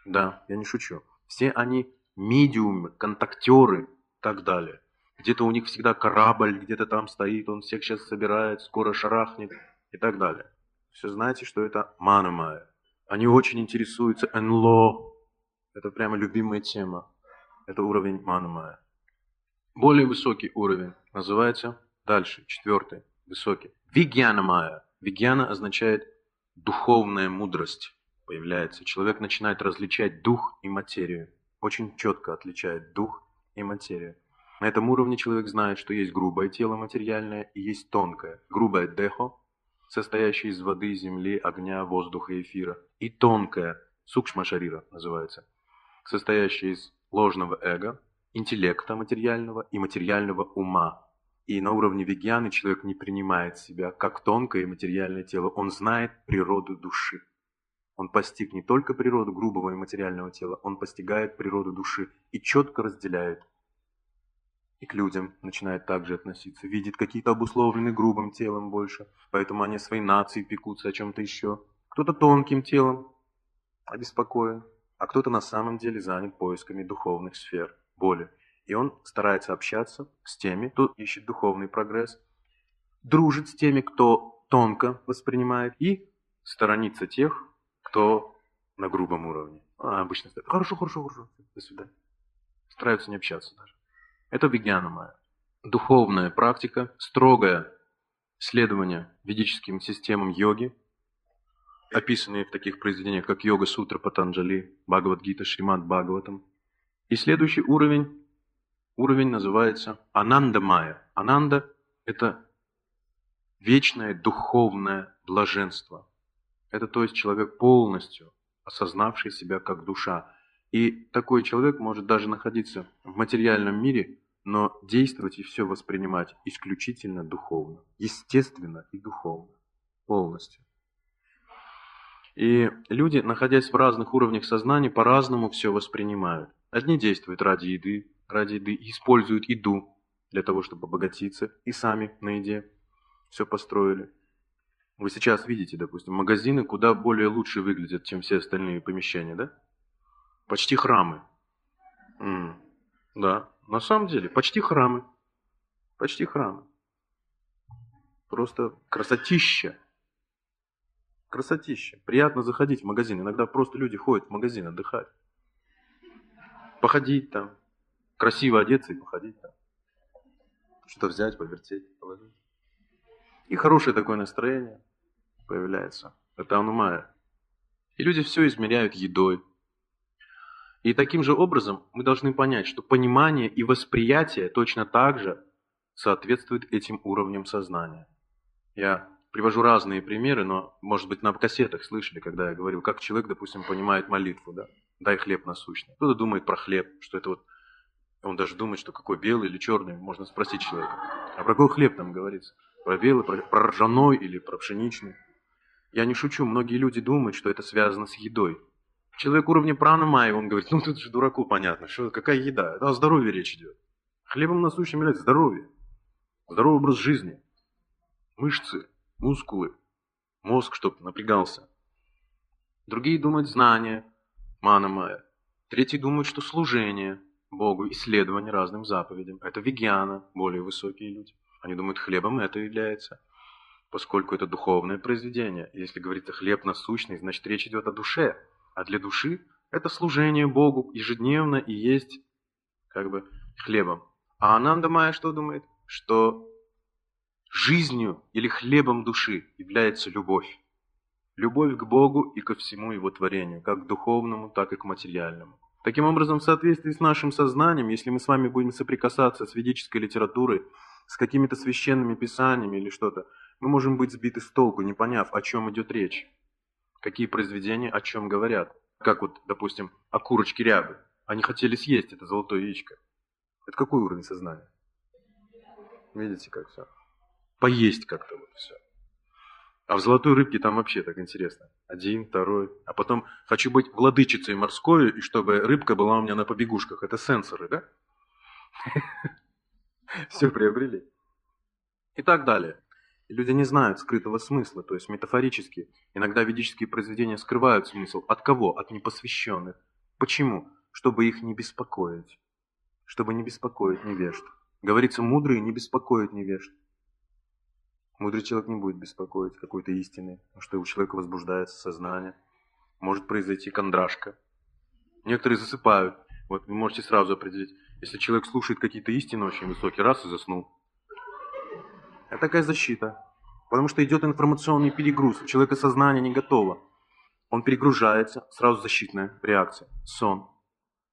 Да, я не шучу. Все они медиумы, контактеры и так далее. Где-то у них всегда корабль, где-то там стоит, он всех сейчас собирает, скоро шарахнет и так далее. Все знаете, что это манамая. Они очень интересуются НЛО. Это прямо любимая тема. Это уровень манамая. Более высокий уровень называется дальше, четвертый, высокий. Вигьянамая. Вигьяна означает духовная мудрость появляется. Человек начинает различать дух и материю. Очень четко отличает дух и материю. На этом уровне человек знает, что есть грубое тело материальное и есть тонкое. Грубое дехо, состоящее из воды, земли, огня, воздуха и эфира. И тонкое, сукшма шарира называется, состоящее из ложного эго, интеллекта материального и материального ума. И на уровне вегьяны человек не принимает себя как тонкое и материальное тело. Он знает природу души. Он постиг не только природу грубого и материального тела, он постигает природу души и четко разделяет и к людям начинает также относиться. Видит какие-то обусловленные грубым телом больше, поэтому они своей нации пекутся о чем-то еще. Кто-то тонким телом обеспокоен, а кто-то на самом деле занят поисками духовных сфер, боли. И он старается общаться с теми, кто ищет духовный прогресс, дружит с теми, кто тонко воспринимает, и сторонится тех, кто на грубом уровне. А, обычно стоит, хорошо, хорошо, хорошо, до свидания. Стараются не общаться даже. Это вигьянамая. Духовная практика, строгое следование ведическим системам йоги, описанные в таких произведениях, как Йога Сутра Патанджали, Бхагавадгита, Шримад Бхагаватам. И следующий уровень, уровень называется Ананда Майя. Ананда – это вечное духовное блаженство. Это то есть человек полностью осознавший себя как душа. И такой человек может даже находиться в материальном мире, но действовать и все воспринимать исключительно духовно, естественно и духовно, полностью. И люди, находясь в разных уровнях сознания, по-разному все воспринимают. Одни действуют ради еды, ради еды, используют еду для того, чтобы обогатиться, и сами на еде все построили. Вы сейчас видите, допустим, магазины куда более лучше выглядят, чем все остальные помещения, да? Почти храмы. М -м, да, на самом деле, почти храмы. Почти храмы. Просто красотища. Красотища. Приятно заходить в магазин. Иногда просто люди ходят в магазин отдыхать. Походить там. Красиво одеться и походить там. Что-то взять, повертеть, положить. И хорошее такое настроение появляется. Это анумая. И люди все измеряют едой, и таким же образом мы должны понять, что понимание и восприятие точно так же соответствуют этим уровням сознания. Я привожу разные примеры, но, может быть, на кассетах слышали, когда я говорил, как человек, допустим, понимает молитву, да? Дай хлеб насущный. Кто-то думает про хлеб, что это вот... Он даже думает, что какой белый или черный, можно спросить человека. А про какой хлеб там говорится? Про белый, про, про ржаной или про пшеничный? Я не шучу, многие люди думают, что это связано с едой. Человек уровня пранамая, он говорит, ну тут же дураку понятно, что какая еда, это о здоровье речь идет. Хлебом насущим является здоровье, здоровый образ жизни, мышцы, мускулы, мозг, чтобы напрягался, Другие думают знание, мана майя. Третьи думают, что служение Богу, исследование разным заповедям. Это вегиана, более высокие люди. Они думают, хлебом это является, поскольку это духовное произведение. Если говорится хлеб насущный, значит речь идет о душе. А для души это служение Богу ежедневно и есть как бы хлебом. А Ананда Майя что думает? Что жизнью или хлебом души является любовь. Любовь к Богу и ко всему Его творению, как к духовному, так и к материальному. Таким образом, в соответствии с нашим сознанием, если мы с вами будем соприкасаться с ведической литературой, с какими-то священными писаниями или что-то, мы можем быть сбиты с толку, не поняв, о чем идет речь. Какие произведения о чем говорят. Как вот, допустим, о курочке рябы. Они хотели съесть это золотое яичко. Это какой уровень сознания? Видите, как все? Поесть как-то вот все. А в золотой рыбке там вообще так интересно. Один, второй. А потом хочу быть владычицей морской, и чтобы рыбка была у меня на побегушках. Это сенсоры, да? Все приобрели. И так далее. Люди не знают скрытого смысла, то есть метафорически. Иногда ведические произведения скрывают смысл. От кого? От непосвященных. Почему? Чтобы их не беспокоить. Чтобы не беспокоить невежд. Говорится, мудрые не беспокоят невежд. Мудрый человек не будет беспокоить какой-то истины, что у человека возбуждается сознание. Может произойти кондрашка. Некоторые засыпают. Вот вы можете сразу определить, если человек слушает какие-то истины очень высокие, раз и заснул. Это такая защита. Потому что идет информационный перегруз. Человека сознание не готово. Он перегружается, сразу защитная реакция. Сон.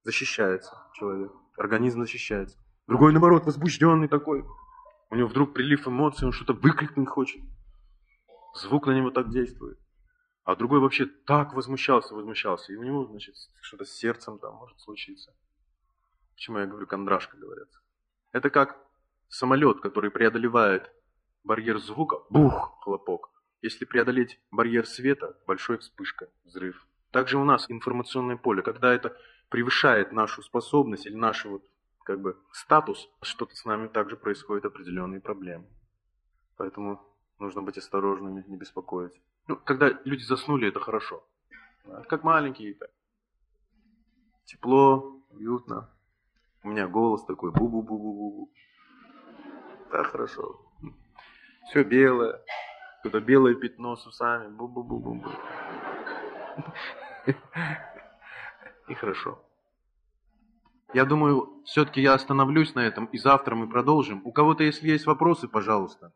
Защищается человек. Организм защищается. Другой, наоборот, возбужденный такой. У него вдруг прилив эмоций, он что-то выкрикнуть хочет. Звук на него так действует. А другой вообще так возмущался, возмущался. И у него, значит, что-то с сердцем там может случиться. Почему я говорю кондрашка, говорят. Это как самолет, который преодолевает барьер звука, бух, хлопок. Если преодолеть барьер света, большая вспышка, взрыв. Также у нас информационное поле, когда это превышает нашу способность или наш вот, как бы, статус, что-то с нами также происходят определенные проблемы. Поэтому нужно быть осторожными, не беспокоить. Ну, когда люди заснули, это хорошо. Как маленькие так. Тепло, уютно. У меня голос такой бу-бу-бу-бу-бу. Так хорошо. Все белое. Куда белое пятно с усами. Бу-бу-бу-бу-бу. И хорошо. Я думаю, все-таки я остановлюсь на этом, и завтра мы продолжим. У кого-то, если есть вопросы, пожалуйста.